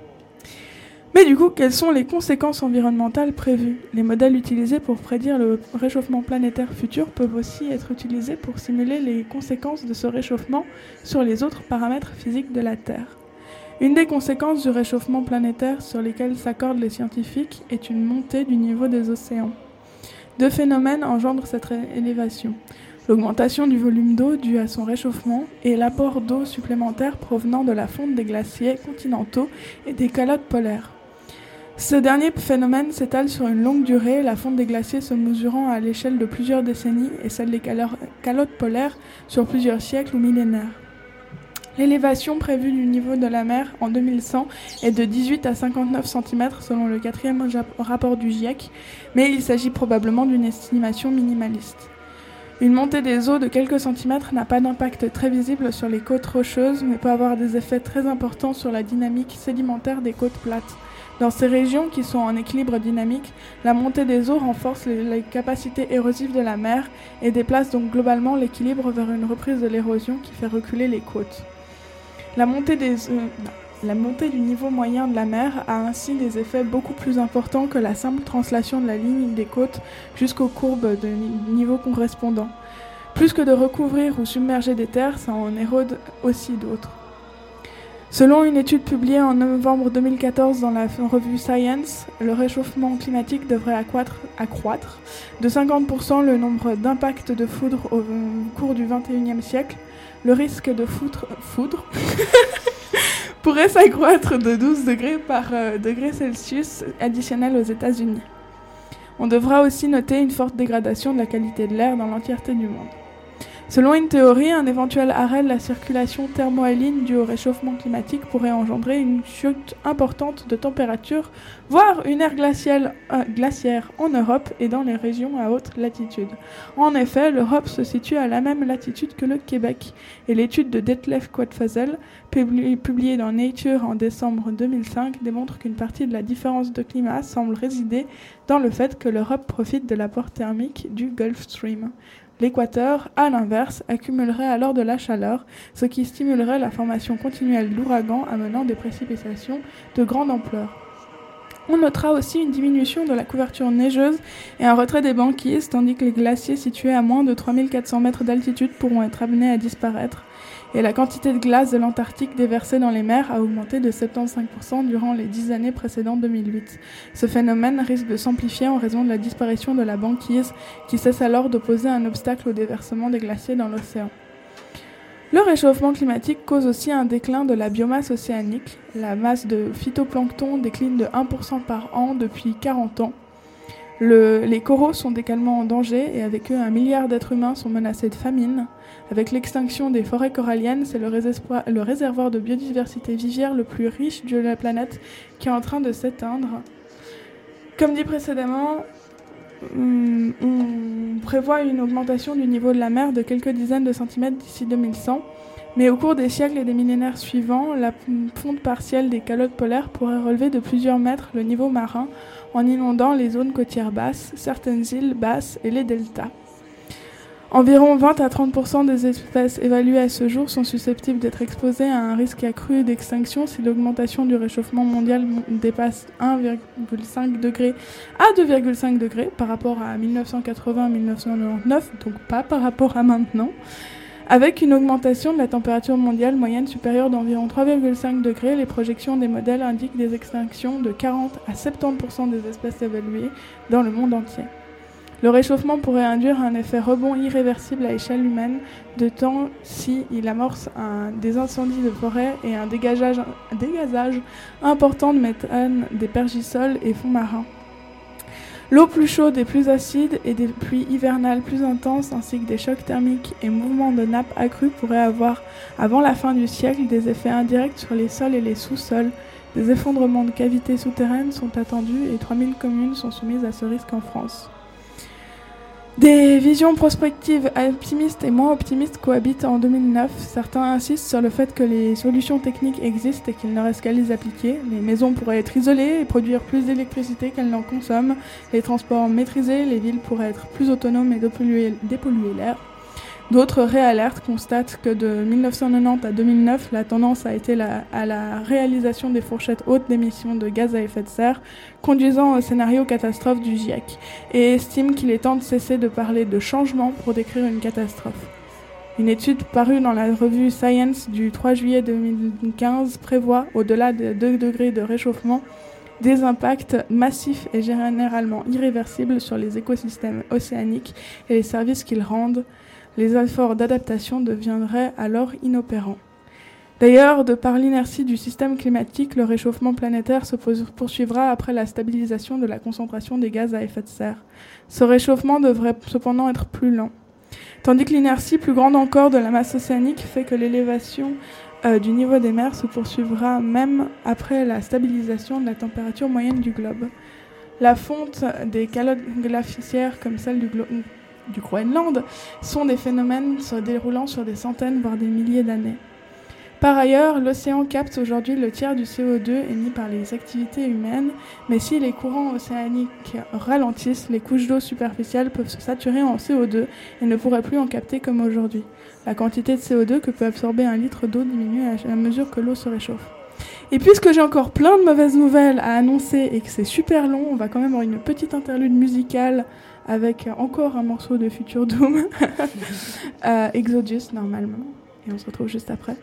Mais du coup, quelles sont les conséquences environnementales prévues? Les modèles utilisés pour prédire le réchauffement planétaire futur peuvent aussi être utilisés pour simuler les conséquences de ce réchauffement sur les autres paramètres physiques de la Terre. Une des conséquences du réchauffement planétaire sur lesquelles s'accordent les scientifiques est une montée du niveau des océans. Deux phénomènes engendrent cette élévation. L'augmentation du volume d'eau due à son réchauffement et l'apport d'eau supplémentaire provenant de la fonte des glaciers continentaux et des calottes polaires. Ce dernier phénomène s'étale sur une longue durée, la fonte des glaciers se mesurant à l'échelle de plusieurs décennies et celle des calo- calottes polaires sur plusieurs siècles ou millénaires. L'élévation prévue du niveau de la mer en 2100 est de 18 à 59 cm selon le quatrième rapport du GIEC, mais il s'agit probablement d'une estimation minimaliste. Une montée des eaux de quelques centimètres n'a pas d'impact très visible sur les côtes rocheuses, mais peut avoir des effets très importants sur la dynamique sédimentaire des côtes plates. Dans ces régions qui sont en équilibre dynamique, la montée des eaux renforce les, capacités érosives de la mer et déplace donc globalement l'équilibre vers une reprise de l'érosion qui fait reculer les côtes. La montée, des, euh. La montée du niveau moyen de la mer a ainsi des effets beaucoup plus importants que la simple translation de la ligne des côtes jusqu'aux courbes de ni- niveau correspondant. Plus que de recouvrir ou submerger des terres, ça en érode aussi d'autres. Selon une étude publiée en novembre 2014 dans la revue Science, le réchauffement climatique devrait accroître, de 50% le nombre d'impacts de foudre au cours du 21e siècle. Le risque de foudre, foudre pourrait s'accroître de 12 degrés par euh, degré Celsius additionnel aux États-Unis. On devra aussi noter une forte dégradation de la qualité de l'air dans l'entièreté du monde. Selon une théorie, un éventuel arrêt de la circulation thermohaline due au réchauffement climatique pourrait engendrer une chute importante de température, voire une ère euh, glaciaire en Europe et dans les régions à haute latitude. En effet, l'Europe se situe à la même latitude que le Québec, et l'étude de Detlef Quadfazel, publi- publiée dans Nature en décembre 2005, démontre qu'une partie de la différence de climat semble résider dans le fait que l'Europe profite de l'apport thermique du Gulf Stream. L'équateur, à l'inverse, accumulerait alors de la chaleur, ce qui stimulerait la formation continuelle d'ouragans amenant des précipitations de grande ampleur. On notera aussi une diminution de la couverture neigeuse et un retrait des banquises, tandis que les glaciers situés à moins de 3400 mètres d'altitude pourront être amenés à disparaître, et la quantité de glace de l'Antarctique déversée dans les mers a augmenté de 75% durant les dix années précédant 2008. Ce phénomène risque de s'amplifier en raison de la disparition de la banquise, qui cesse alors d'opposer un obstacle au déversement des glaciers dans l'océan. Le réchauffement climatique cause aussi un déclin de la biomasse océanique. La masse de phytoplancton décline de 1% par an depuis 40 ans. Le- les coraux sont également en danger et avec eux un milliard d'êtres humains sont menacés de famine. Avec l'extinction des forêts coralliennes, c'est le, réservoir de biodiversité vivière le plus riche de la planète qui est en train de s'éteindre. Comme dit précédemment, hum, on prévoit une augmentation du niveau de la mer de quelques dizaines de centimètres d'ici 2100. Mais au cours des siècles et des millénaires suivants, la fonte partielle des calottes polaires pourrait relever de plusieurs mètres le niveau marin en inondant les zones côtières basses, certaines îles basses et les deltas. Environ 20 à 30% des espèces évaluées à ce jour sont susceptibles d'être exposées à un risque accru d'extinction si l'augmentation du réchauffement mondial mon- dépasse 1,5 degré à 2,5 degrés par rapport à 1980-1999, donc pas par rapport à maintenant. Avec une augmentation de la température mondiale moyenne supérieure d'environ 3,5 degrés, les projections des modèles indiquent des extinctions de 40 à 70% des espèces évaluées dans le monde entier. Le réchauffement pourrait induire un effet rebond irréversible à échelle humaine de temps si amorce des incendies de forêt et un dégazage important de méthane des pergisoles et fonds marins. L'eau plus chaude et plus acide et des pluies hivernales plus intenses ainsi que des chocs thermiques et mouvements de nappes accrus pourraient avoir, avant la fin du siècle, des effets indirects sur les sols et les sous-sols. Des effondrements de cavités souterraines sont attendus et 3000 communes sont soumises à ce risque en France. Des visions prospectives optimistes et moins optimistes cohabitent en 2009. Certains insistent sur le fait que les solutions techniques existent et qu'il ne reste qu'à les appliquer. Les maisons pourraient être isolées et produire plus d'électricité qu'elles n'en consomment. Les transports maîtrisés, les villes pourraient être plus autonomes et dépolluer, l'air. D'autres réalertes constatent que de 1990 à 2009, la tendance a été à la réalisation des fourchettes hautes d'émissions de gaz à effet de serre, conduisant au scénario catastrophe du GIEC, et estiment qu'il est temps de cesser de parler de changement pour décrire une catastrophe. Une étude parue dans la revue Science du 3 juillet 2015 prévoit, au-delà de 2 degrés de réchauffement, des impacts massifs et généralement irréversibles sur les écosystèmes océaniques et les services qu'ils rendent. Les efforts d'adaptation deviendraient alors inopérants. D'ailleurs, de par l'inertie du système climatique, le réchauffement planétaire se poursuivra après la stabilisation de la concentration des gaz à effet de serre. Ce réchauffement devrait cependant être plus lent. Tandis que l'inertie plus grande encore de la masse océanique fait que l'élévation euh, du niveau des mers se poursuivra même après la stabilisation de la température moyenne du globe. La fonte des calottes glaciaires comme celle du, du Groenland sont des phénomènes se déroulant sur des centaines voire des milliers d'années. Par ailleurs, l'océan capte aujourd'hui le tiers du CO2 émis par les activités humaines, mais si les courants océaniques ralentissent, les couches d'eau superficielles peuvent se saturer en CO2 et ne pourraient plus en capter comme aujourd'hui. La quantité de CO2 que peut absorber un litre d'eau diminue à mesure que l'eau se réchauffe. Et puisque j'ai encore plein de mauvaises nouvelles à annoncer et que c'est super long, on va quand même avoir une petite interlude musicale avec encore un morceau de Future Doom, Euh, Exodus normalement, et on se retrouve juste après.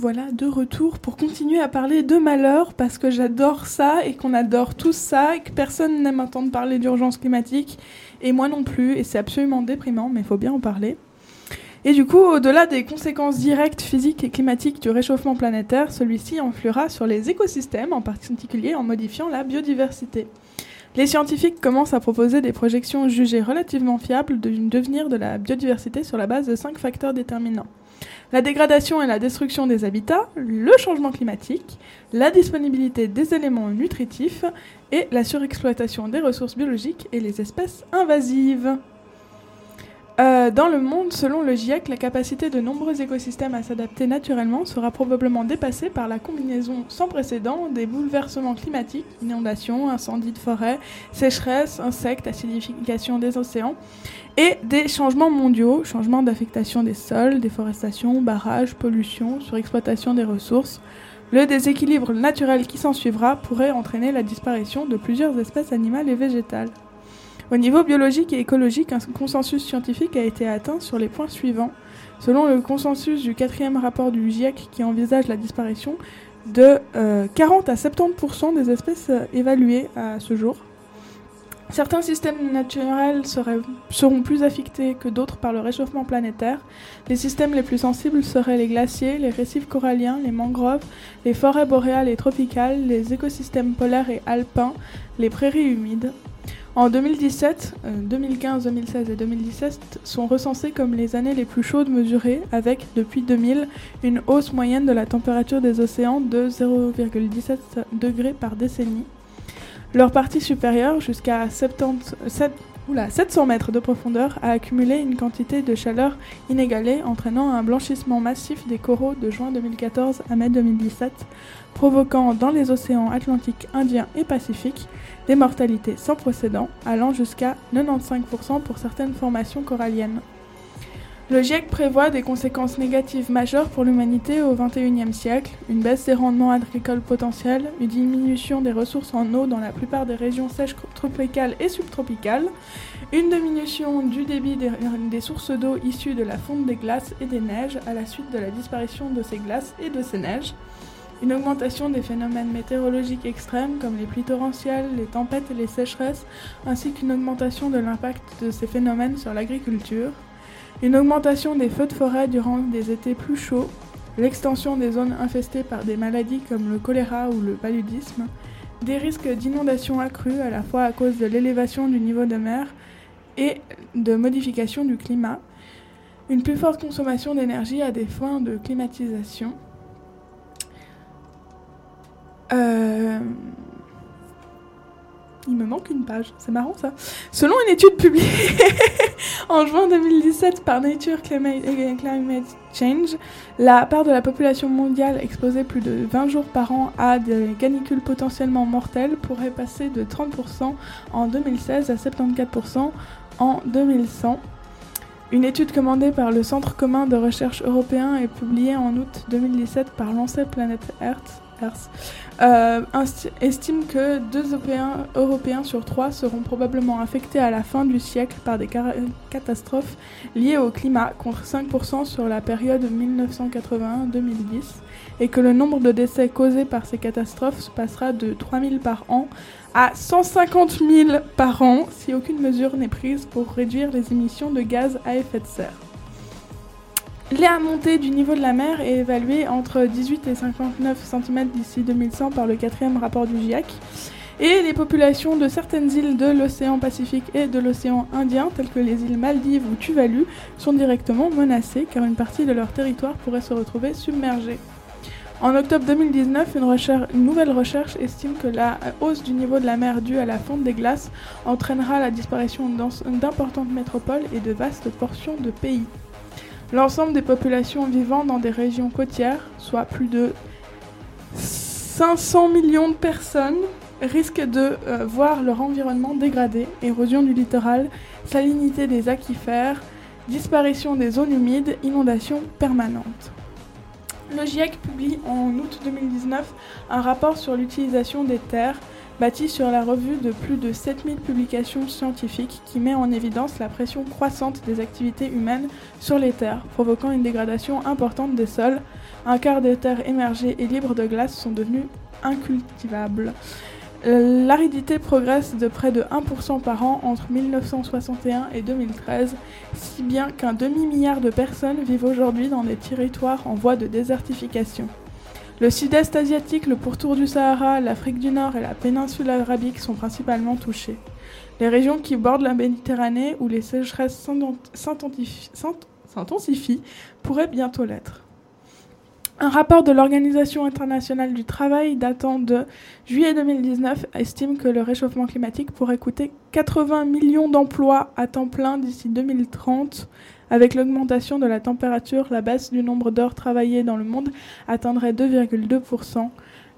Voilà de retour pour continuer à parler de malheur parce que j'adore ça et qu'on adore tous ça et que personne n'aime entendre parler d'urgence climatique et moi non plus et c'est absolument déprimant mais il faut bien en parler. Et du coup, au-delà des conséquences directes physiques et climatiques du réchauffement planétaire, celui-ci influera sur les écosystèmes, en particulier en modifiant la biodiversité. Les scientifiques commencent à proposer des projections jugées relativement fiables du devenir de la biodiversité sur la base de cinq facteurs déterminants. La dégradation et la destruction des habitats, le changement climatique, la disponibilité des éléments nutritifs et la surexploitation des ressources biologiques et les espèces invasives. Euh, dans le monde, selon le GIEC, la capacité de nombreux écosystèmes à s'adapter naturellement sera probablement dépassée par la combinaison sans précédent des bouleversements climatiques, inondations, incendies de forêt, sécheresse, insectes, acidification des océans, et des changements mondiaux, changements d'affectation des sols, déforestation, barrages, pollution, surexploitation des ressources. Le déséquilibre naturel qui s'ensuivra pourrait entraîner la disparition de plusieurs espèces animales et végétales. Au niveau biologique et écologique, un consensus scientifique a été atteint sur les points suivants. Selon le consensus du quatrième rapport du GIEC qui envisage la disparition de euh, 40 à 70% des espèces euh, évaluées à ce jour. Certains systèmes naturels seront plus affectés que d'autres par le réchauffement planétaire. Les systèmes les plus sensibles seraient les glaciers, les récifs coralliens, les mangroves, les forêts boréales et tropicales, les écosystèmes polaires et alpins, les prairies humides. En 2017, euh, 2015, 2016 et 2017 sont recensés comme les années les plus chaudes mesurées, avec, depuis 2000, une hausse moyenne de la température des océans de 0,17 degrés par décennie. Leur partie supérieure, jusqu'à 70 sept- oula, 700 mètres de profondeur, a accumulé une quantité de chaleur inégalée, entraînant un blanchissement massif des coraux de juin 2014 à mai 2017, provoquant dans les océans Atlantique, Indien et Pacifique des mortalités sans précédent, allant jusqu'à 95% pour certaines formations coralliennes. Le GIEC prévoit des conséquences négatives majeures pour l'humanité au XXIe siècle, une baisse des rendements agricoles potentiels, une diminution des ressources en eau dans la plupart des régions sèches tropicales et subtropicales, une diminution du débit des, des sources d'eau issues de la fonte des glaces et des neiges à la suite de la disparition de ces glaces et de ces neiges, une augmentation des phénomènes météorologiques extrêmes comme les pluies torrentielles, les tempêtes et les sécheresses, ainsi qu'une augmentation de l'impact de ces phénomènes sur l'agriculture, une augmentation des feux de forêt durant des étés plus chauds, l'extension des zones infestées par des maladies comme le choléra ou le paludisme, des risques d'inondations accrus à la fois à cause de l'élévation du niveau de mer et de modification du climat, une plus forte consommation d'énergie à des fins de climatisation, euh, Il me manque une page, c'est marrant ça. Selon une étude publiée en juin 2017 par Nature Climate, Change, la part de la population mondiale exposée plus de 20 jours par an à des canicules potentiellement mortelles pourrait passer de 30% en 2016 à 74% en 2100. Une étude commandée par le Centre commun de recherche européen et publiée en août 2017 par l'ANSES Planet Earth, Euh, estime que deux Européens, sur trois seront probablement affectés à la fin du siècle par des catastrophes liées au climat, contre 5% sur la période 1981-2010, et que le nombre de décès causés par ces catastrophes passera de 3000 par an à 150 000 par an si aucune mesure n'est prise pour réduire les émissions de gaz à effet de serre. La montée du niveau de la mer est évaluée entre 18 et 59 cm d'ici 2100 par le quatrième rapport du GIEC. Et les populations de certaines îles de l'océan Pacifique et de l'océan Indien, telles que les îles Maldives ou Tuvalu, sont directement menacées car une partie de leur territoire pourrait se retrouver submergée. En octobre 2019, une, nouvelle recherche estime que la hausse du niveau de la mer due à la fonte des glaces entraînera la disparition d'importantes métropoles et de vastes portions de pays. L'ensemble des populations vivant dans des régions côtières, soit plus de 500 millions de personnes, risquent de euh, voir leur environnement dégradé, érosion du littoral, salinité des aquifères, disparition des zones humides, inondations permanentes. Le GIEC publie en août 2019 un rapport sur l'utilisation des terres, bâti sur la revue de plus de 7000 publications scientifiques qui met en évidence la pression croissante des activités humaines sur les terres, provoquant une dégradation importante des sols. Un quart des terres émergées et libres de glace sont devenues incultivables. Euh, L'aridité progresse de près de 1% par an entre 1961 et 2013, si bien qu'un demi-milliard de personnes vivent aujourd'hui dans des territoires en voie de désertification. Le sud-est asiatique, le pourtour du Sahara, l'Afrique du Nord et la péninsule arabique sont principalement touchés. Les régions qui bordent la Méditerranée, où les sécheresses s'intensifient, pourraient bientôt l'être. Un rapport de l'Organisation internationale du travail datant de juillet 2019 estime que le réchauffement climatique pourrait coûter 80 millions d'emplois à temps plein d'ici 2030. Avec l'augmentation de la température, la baisse du nombre d'heures travaillées dans le monde atteindrait 2,2%.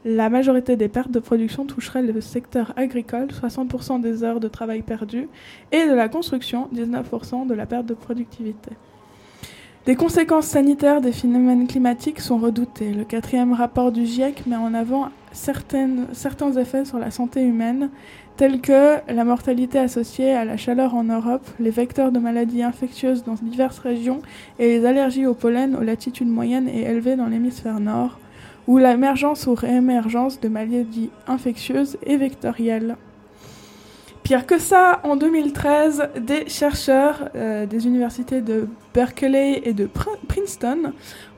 La majorité des pertes de production toucherait le secteur agricole, 60% des heures de travail perdues, et de la construction, 19% de la perte de productivité. Des conséquences sanitaires des phénomènes climatiques sont redoutées. Le quatrième rapport du GIEC met en avant certains effets sur la santé humaine, tels que la mortalité associée à la chaleur en Europe, les vecteurs de maladies infectieuses dans diverses régions et les allergies au pollen aux latitudes moyennes et élevées dans l'hémisphère nord, ou l'émergence ou réémergence de maladies infectieuses et vectorielles. Pire que ça, en 2013, des chercheurs euh, des universités de Berkeley et de Pr- Princeton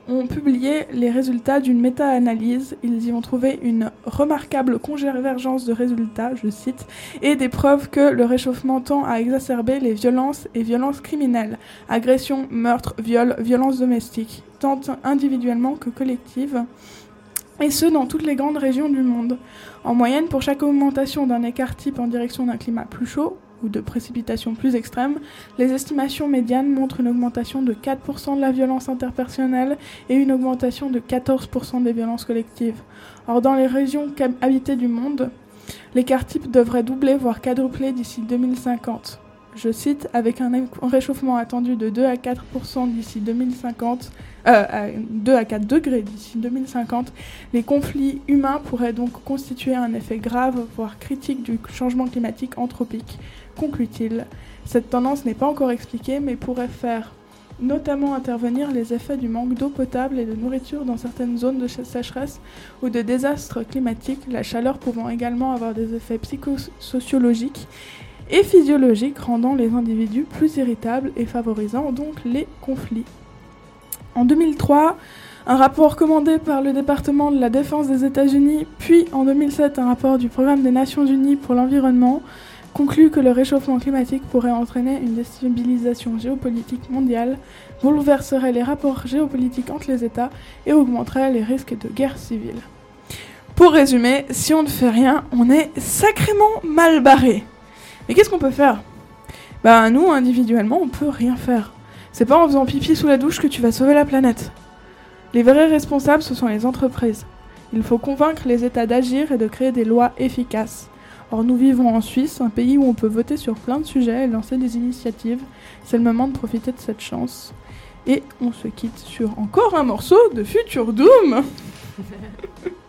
ont publié les résultats d'une méta-analyse. Ils y ont trouvé une remarquable convergence de résultats, je cite, et des preuves que le réchauffement tend à exacerber les violences et violences criminelles, agressions, meurtres, viols, violences domestiques, tant individuellement que collectives, et ce dans toutes les grandes régions du monde. En moyenne, pour chaque augmentation d'un écart type en direction d'un climat plus chaud ou de précipitations plus extrêmes, les estimations médianes montrent une augmentation de 4% de la violence interpersonnelle et une augmentation de 14% des violences collectives. Or, dans les régions habitées du monde, l'écart type devrait doubler voire quadrupler d'ici 2050. Je cite, avec un réchauffement attendu de 2 à 4% d'ici 2050, euh, à 2 à 4 degrés d'ici 2050, les conflits humains pourraient donc constituer un effet grave, voire critique du changement climatique anthropique, conclut-il. Cette tendance n'est pas encore expliquée, mais pourrait faire notamment intervenir les effets du manque d'eau potable et de nourriture dans certaines zones de sécheresse ou de désastres climatiques, la chaleur pouvant également avoir des effets psychosociologiques et physiologiques rendant les individus plus irritables et favorisant donc les conflits. En 2003, un rapport commandé par le département de la défense des États-Unis, puis en 2007 un rapport du programme des Nations Unies pour l'environnement, conclut que le réchauffement climatique pourrait entraîner une déstabilisation géopolitique mondiale, bouleverserait les rapports géopolitiques entre les États et augmenterait les risques de guerre civile. Pour résumer, si on ne fait rien, on est sacrément mal barré. Mais qu'est-ce qu'on peut faire? Bah nous, individuellement, on peut rien faire. C'est pas en faisant pipi sous la douche que tu vas sauver la planète. Les vrais responsables, ce sont les entreprises. Il faut convaincre les États d'agir et de créer des lois efficaces. Or, nous vivons en Suisse, un pays où on peut voter sur plein de sujets et lancer des initiatives. C'est le moment de profiter de cette chance. Et on se quitte sur encore un morceau de Future Doom.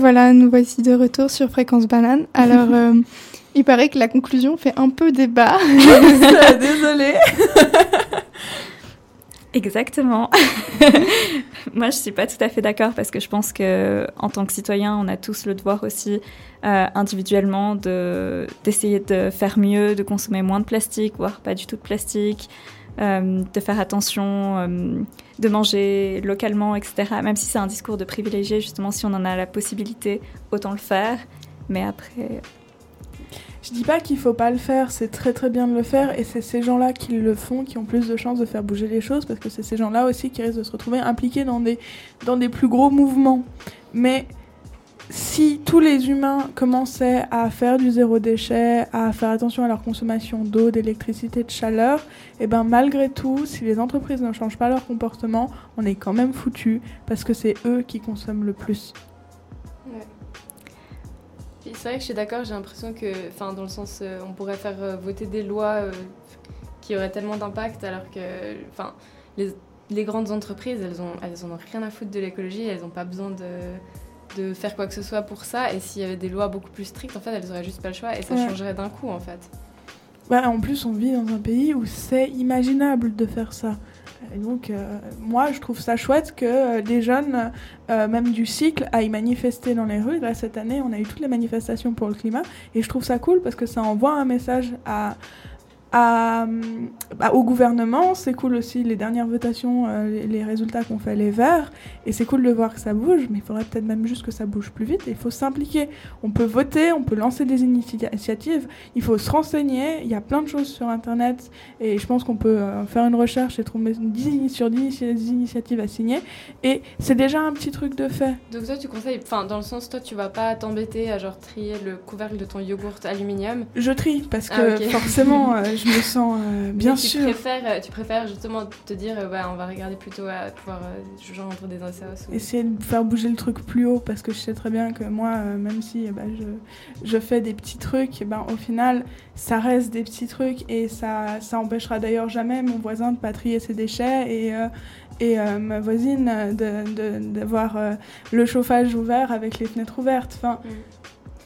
voilà, nous voici de retour sur Fréquence Banane. Alors, euh, il paraît que la conclusion fait un peu débat. Désolée. Exactement. Moi, je suis pas tout à fait d'accord parce que je pense que en tant que citoyen, on a tous le devoir aussi euh, individuellement de d'essayer de faire mieux, de consommer moins de plastique, voire pas du tout de plastique, euh, de faire attention, euh, de manger localement, etc. Même si c'est un discours de privilégié, justement, si on en a la possibilité, autant le faire. Mais après, Je dis pas qu'il faut pas le faire, c'est très très bien de le faire et c'est ces gens-là qui le font qui ont plus de chances de faire bouger les choses parce que c'est ces gens-là aussi qui risquent de se retrouver impliqués dans des, dans des plus gros mouvements. Mais si tous les humains commençaient à faire du zéro déchet, à faire attention à leur consommation d'eau, d'électricité, de chaleur, et ben malgré tout, si les entreprises ne changent pas leur comportement, on est quand même foutu parce que c'est eux qui consomment le plus. Puis C'est vrai que je suis d'accord, j'ai l'impression que, enfin, dans le sens, euh, on pourrait faire euh, voter des lois euh, qui auraient tellement d'impact, alors que, enfin, les, grandes entreprises, elles ont, elles ont rien à foutre de l'écologie, elles n'ont pas besoin de, de faire quoi que ce soit pour ça. Et s'il y avait des lois beaucoup plus strictes, en fait, elles auraient juste pas le choix et ça Ouais. changerait d'un coup, en fait. Ouais, en plus, on vit dans un pays où c'est imaginable de faire ça. Et donc, euh, moi, je trouve ça chouette que euh, des jeunes, euh, même du cycle, aillent manifester dans les rues. Là, cette année, on a eu toutes les manifestations pour le climat. Et je trouve ça cool parce que ça envoie un message à, à, bah, au gouvernement. C'est cool aussi les dernières votations, euh, les, les résultats qu'ont fait les Verts. Et c'est cool de voir que ça bouge, mais il faudrait peut-être même juste que ça bouge plus vite. Et il faut s'impliquer. On peut voter, on peut lancer des initiatives, il faut se renseigner. Il y a plein de choses sur Internet. Et je pense qu'on peut euh, faire une recherche et trouver 10 sur 10 initiatives à signer. Et c'est déjà un petit truc de fait. Donc toi, tu conseilles, enfin, dans le sens, toi, tu vas pas t'embêter à genre trier le couvercle de ton yogourt aluminium? Je trie parce que Ah, forcément, euh, je me sens euh, bien tu sûr. Préfères, euh, tu préfères justement te dire, euh, bah, on va regarder plutôt à pouvoir euh, genre entre des SOS ou... Essayer de faire bouger le truc plus haut parce que je sais très bien que moi, euh, même si eh ben, je, je fais des petits trucs, eh ben, au final, ça reste des petits trucs et ça, ça empêchera d'ailleurs jamais mon voisin de pas trier ses déchets et, euh, et euh, ma voisine euh, de- de- d'avoir euh, le chauffage ouvert avec les fenêtres ouvertes. Enfin,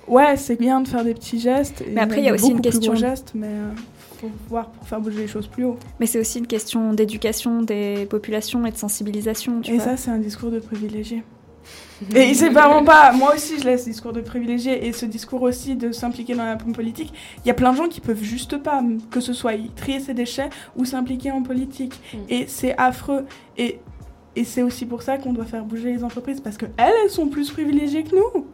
ouais, c'est bien de faire des petits gestes. Mais après, il y a aussi une question- gestes, mais euh, faut voir pour faire bouger les choses plus haut. mais c'est aussi une question d'éducation des populations et de sensibilisation. Tu Et vois. ça, c'est un discours de privilégié. Et c'est vraiment pas. Moi aussi, je laisse ce discours de privilégié et ce discours aussi de s'impliquer dans la politique. Il y a plein de gens qui peuvent juste pas, que ce soit y trier ses déchets ou s'impliquer en politique. Et c'est affreux. Et, et c'est aussi pour ça qu'on doit faire bouger les entreprises parce que elles, elles sont plus privilégiées que nous.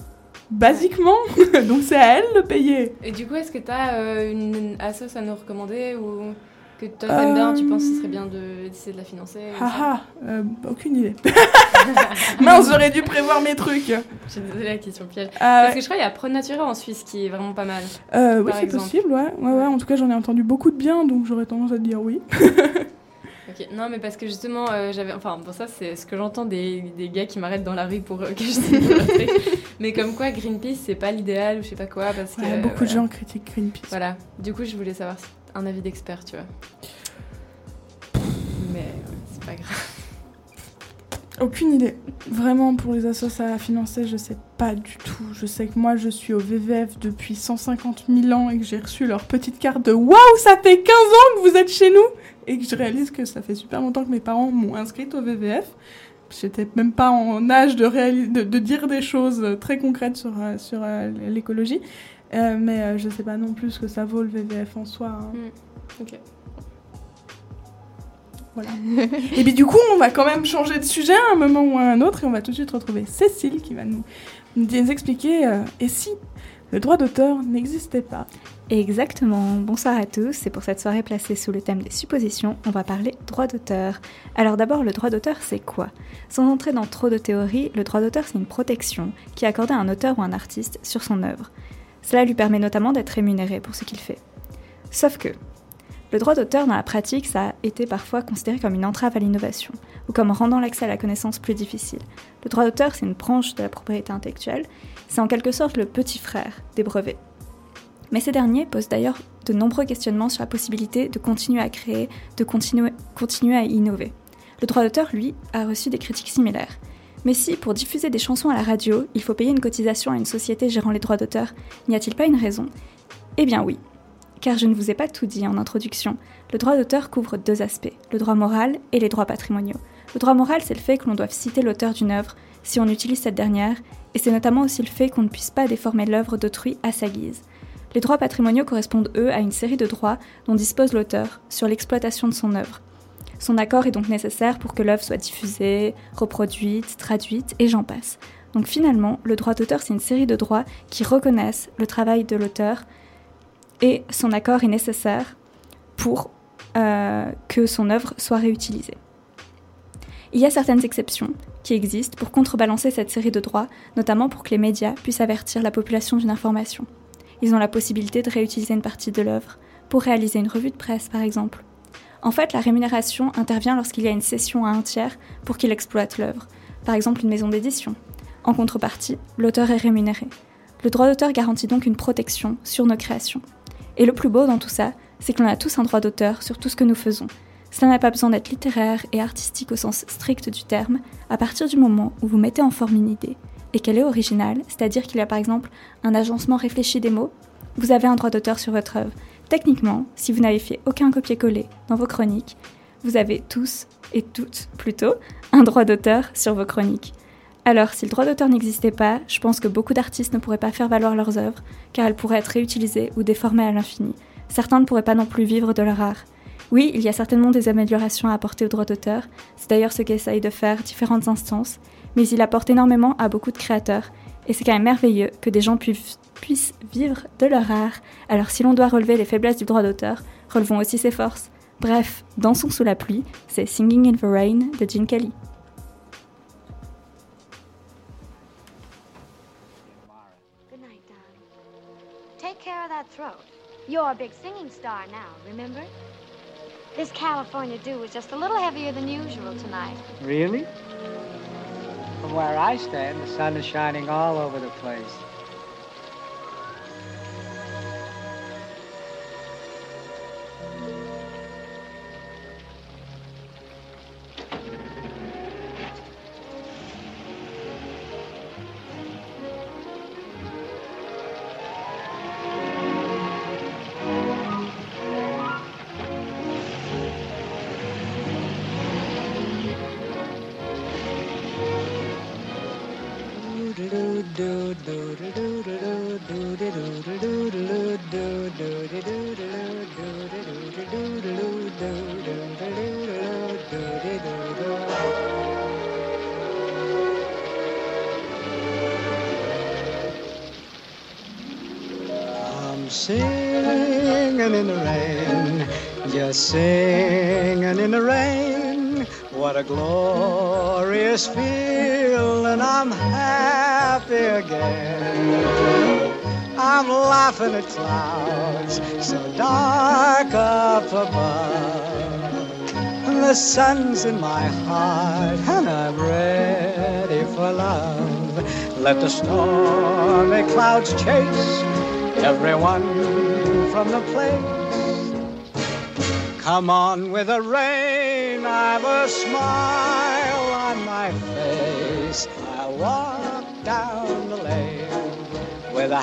Basiquement. Donc c'est à elles de payer. Et du coup, est-ce que tu as une assoce à nous recommander ou que toi t'aimes bien, tu penses que ce serait bien de- d'essayer de la financer ou ça Haha, euh, aucune idée. Mince, j'aurais dû prévoir mes trucs. Je suis désolée, la question piège. Ah Parce que je crois qu'il y a Pro Natura en Suisse qui est vraiment pas mal. Euh, oui, c'est possible, ouais. ouais, ouais. En tout cas, j'en ai entendu beaucoup de bien, donc j'aurais tendance à te dire oui. Non, mais parce que justement, euh, j'avais. Enfin, pour ça, c'est ce que j'entends des, des gars qui m'arrêtent dans la rue pour euh, que je. Mais comme quoi, Greenpeace, c'est pas l'idéal ou je sais pas quoi. Parce que. Ouais, beaucoup de gens critiquent Greenpeace. Voilà. Du coup, je voulais savoir si- un avis d'expert, tu vois. Mais c'est pas grave. Aucune idée. Vraiment, pour les assos à financer, je sais pas du tout. Je sais que moi, je suis au VVF depuis 150 000 ans et que j'ai reçu leur petite carte de Waouh, ça fait 15 ans que vous êtes chez nous Et que je réalise que ça fait super longtemps que mes parents m'ont inscrite au VVF. J'étais même pas en âge de, réalis- de, de dire des choses très concrètes sur, euh, sur euh, l'écologie. Euh, mais je sais pas non plus ce que ça vaut le VVF en soi. hein. Ok. Voilà. et bien du coup, on va quand même changer de sujet à un moment ou à un autre et on va tout de suite retrouver Cécile qui va nous, nous expliquer euh, et si le droit d'auteur n'existait pas. Exactement. Bonsoir à tous. Et pour cette soirée placée sous le thème des suppositions, on va parler droit d'auteur. Alors d'abord, le droit d'auteur, c'est quoi? Sans entrer dans trop de théories, le droit d'auteur, c'est une protection qui est accordée à un auteur ou un artiste sur son œuvre. Cela lui permet notamment d'être rémunéré pour ce qu'il fait. Sauf que, le droit d'auteur dans la pratique, ça a été parfois considéré comme une entrave à l'innovation, ou comme rendant l'accès à la connaissance plus difficile. Le droit d'auteur, c'est une branche de la propriété intellectuelle, c'est en quelque sorte le petit frère des brevets. Mais ces derniers posent d'ailleurs de nombreux questionnements sur la possibilité de continuer à créer, de continuer, continuer à innover. Le droit d'auteur, lui, a reçu des critiques similaires. Mais si, pour diffuser des chansons à la radio, il faut payer une cotisation à une société gérant les droits d'auteur, n'y a-t-il pas une raison? Eh bien oui. Car je ne vous ai pas tout dit en introduction. Le droit d'auteur couvre deux aspects, le droit moral et les droits patrimoniaux. Le droit moral, c'est le fait que l'on doive citer l'auteur d'une œuvre si on utilise cette dernière, et c'est notamment aussi le fait qu'on ne puisse pas déformer l'œuvre d'autrui à sa guise. Les droits patrimoniaux correspondent, eux, à une série de droits dont dispose l'auteur sur l'exploitation de son œuvre. Son accord est donc nécessaire pour que l'œuvre soit diffusée, reproduite, traduite, et j'en passe. Donc finalement, le droit d'auteur, c'est une série de droits qui reconnaissent le travail de l'auteur, et son accord est nécessaire pour euh, que son œuvre soit réutilisée. Il y a certaines exceptions qui existent pour contrebalancer cette série de droits, notamment pour que les médias puissent avertir la population d'une information. Ils ont la possibilité de réutiliser une partie de l'œuvre pour réaliser une revue de presse, par exemple. En fait, la rémunération intervient lorsqu'il y a une cession à un tiers pour qu'il exploite l'œuvre, par exemple une maison d'édition. En contrepartie, l'auteur est rémunéré. Le droit d'auteur garantit donc une protection sur nos créations. Et le plus beau dans tout ça, c'est que l'on a tous un droit d'auteur sur tout ce que nous faisons. Cela n'a pas besoin d'être littéraire et artistique au sens strict du terme, à partir du moment où vous mettez en forme une idée et qu'elle est originale, c'est-à-dire qu'il y a par exemple un agencement réfléchi des mots, vous avez un droit d'auteur sur votre œuvre. Techniquement, si vous n'avez fait aucun copier-coller dans vos chroniques, vous avez tous et toutes plutôt un droit d'auteur sur vos chroniques. Alors, si le droit d'auteur n'existait pas, je pense que beaucoup d'artistes ne pourraient pas faire valoir leurs œuvres, car elles pourraient être réutilisées ou déformées à l'infini. Certains ne pourraient pas non plus vivre de leur art. Oui, il y a certainement des améliorations à apporter au droit d'auteur, c'est d'ailleurs ce qu'essayent de faire différentes instances, mais il apporte énormément à beaucoup de créateurs, et c'est quand même merveilleux que des gens puissent, vivre de leur art. Alors si l'on doit relever les faiblesses du droit d'auteur, relevons aussi ses forces. Bref, Dansons sous la pluie, c'est Singing in the Rain de Gene Kelly. Throat. You're a big singing star now, remember? This California dew is just a little heavier than usual tonight. Really? From where I stand, the sun is shining all over the place. At clouds so dark up above. The sun's in my heart, and I'm ready for love. Let the stormy clouds chase everyone from the place. Come on with the rain, I've a smile on my face. I walk down the lane with a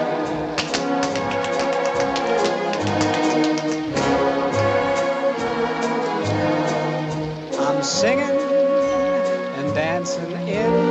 Singing and dancing in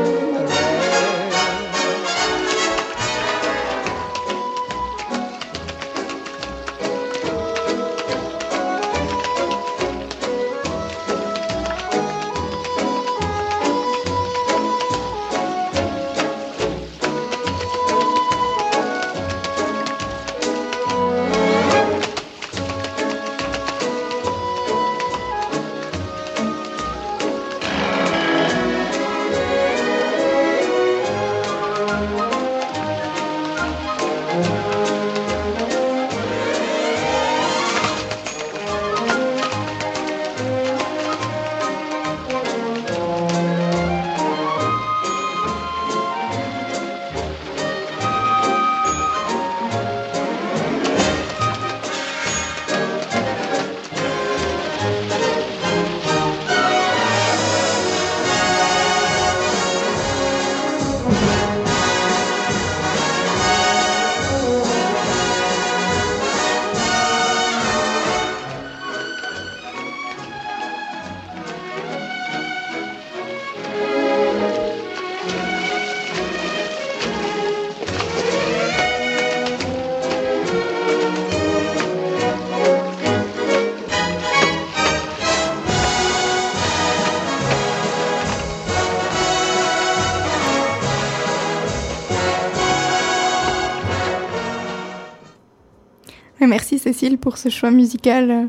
Cécile pour ce choix musical euh,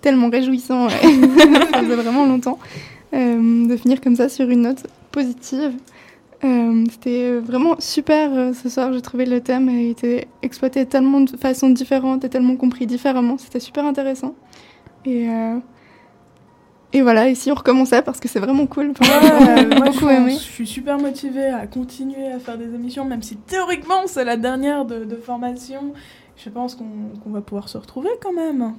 tellement réjouissant. ouais. ça faisait vraiment longtemps euh, de finir comme ça sur une note positive. Euh, C'était vraiment super euh, ce soir. J'ai trouvé le thème a été exploité tellement de façons différentes et tellement compris différemment. C'était super intéressant. Et, euh, et voilà, ici on recommençait parce que c'est vraiment cool. Enfin, Ouais, j'ai moi, je, beaucoup pense- aimé. je suis super motivée à continuer à faire des émissions, même si théoriquement c'est la dernière de, de formation. Je pense qu'on va pouvoir se retrouver quand même.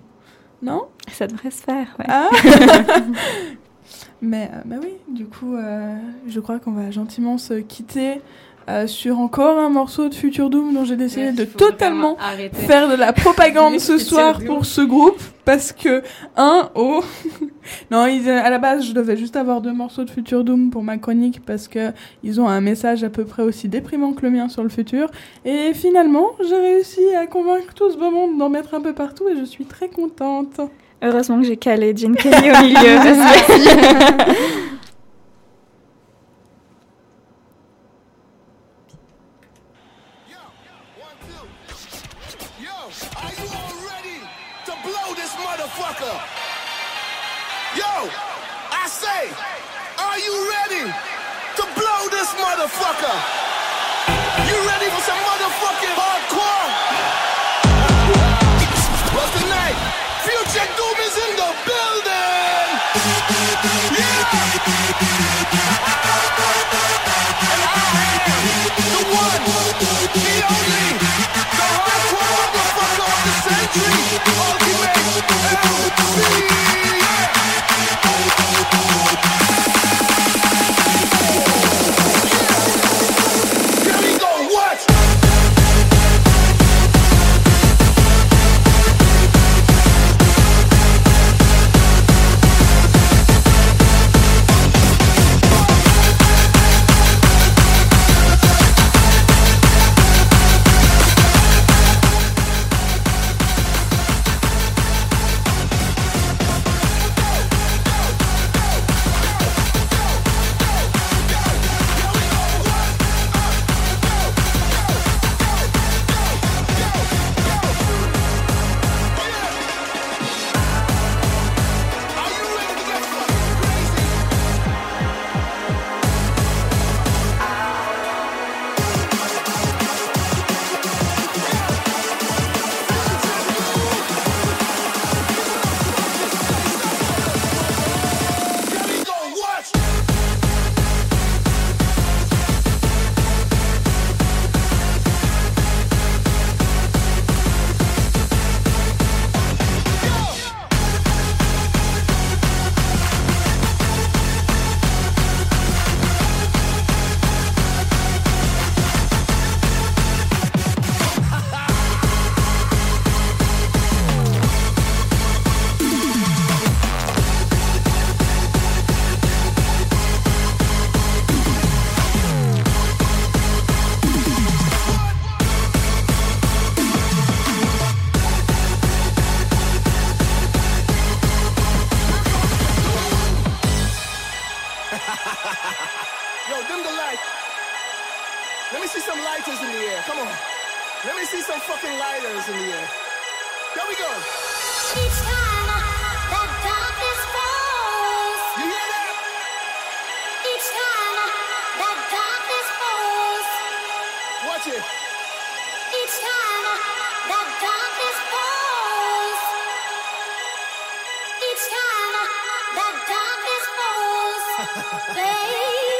Non? Ça devrait se faire, ouais. Ah mais, euh, bah oui, du coup, euh, je crois qu'on va gentiment se quitter euh, sur encore un morceau de Future Doom dont j'ai décidé de totalement faire de la propagande ce soir pour ce groupe parce que un oh non ils, à la base je devais juste avoir deux morceaux de Future Doom pour ma chronique parce que ils ont un message à peu près aussi déprimant que le mien sur le futur. Et finalement j'ai réussi à convaincre tout ce beau monde d'en mettre un peu partout et je suis très contente. Heureusement que j'ai calé Gene Kelly au milieu. parce que- I say, are you ready to blow this motherfucker? You ready for some motherfucking hardcore? Well, tonight, Future Doom is in the building. Yeah. And I am the one, the only, the hardcore motherfucker of the century. Ultimate MC. See some fucking lighters in the air. Here we go. Each time that darkness falls, You hear that? each time that darkness falls, Watch it. each time that darkness falls, each time that darkness falls, baby.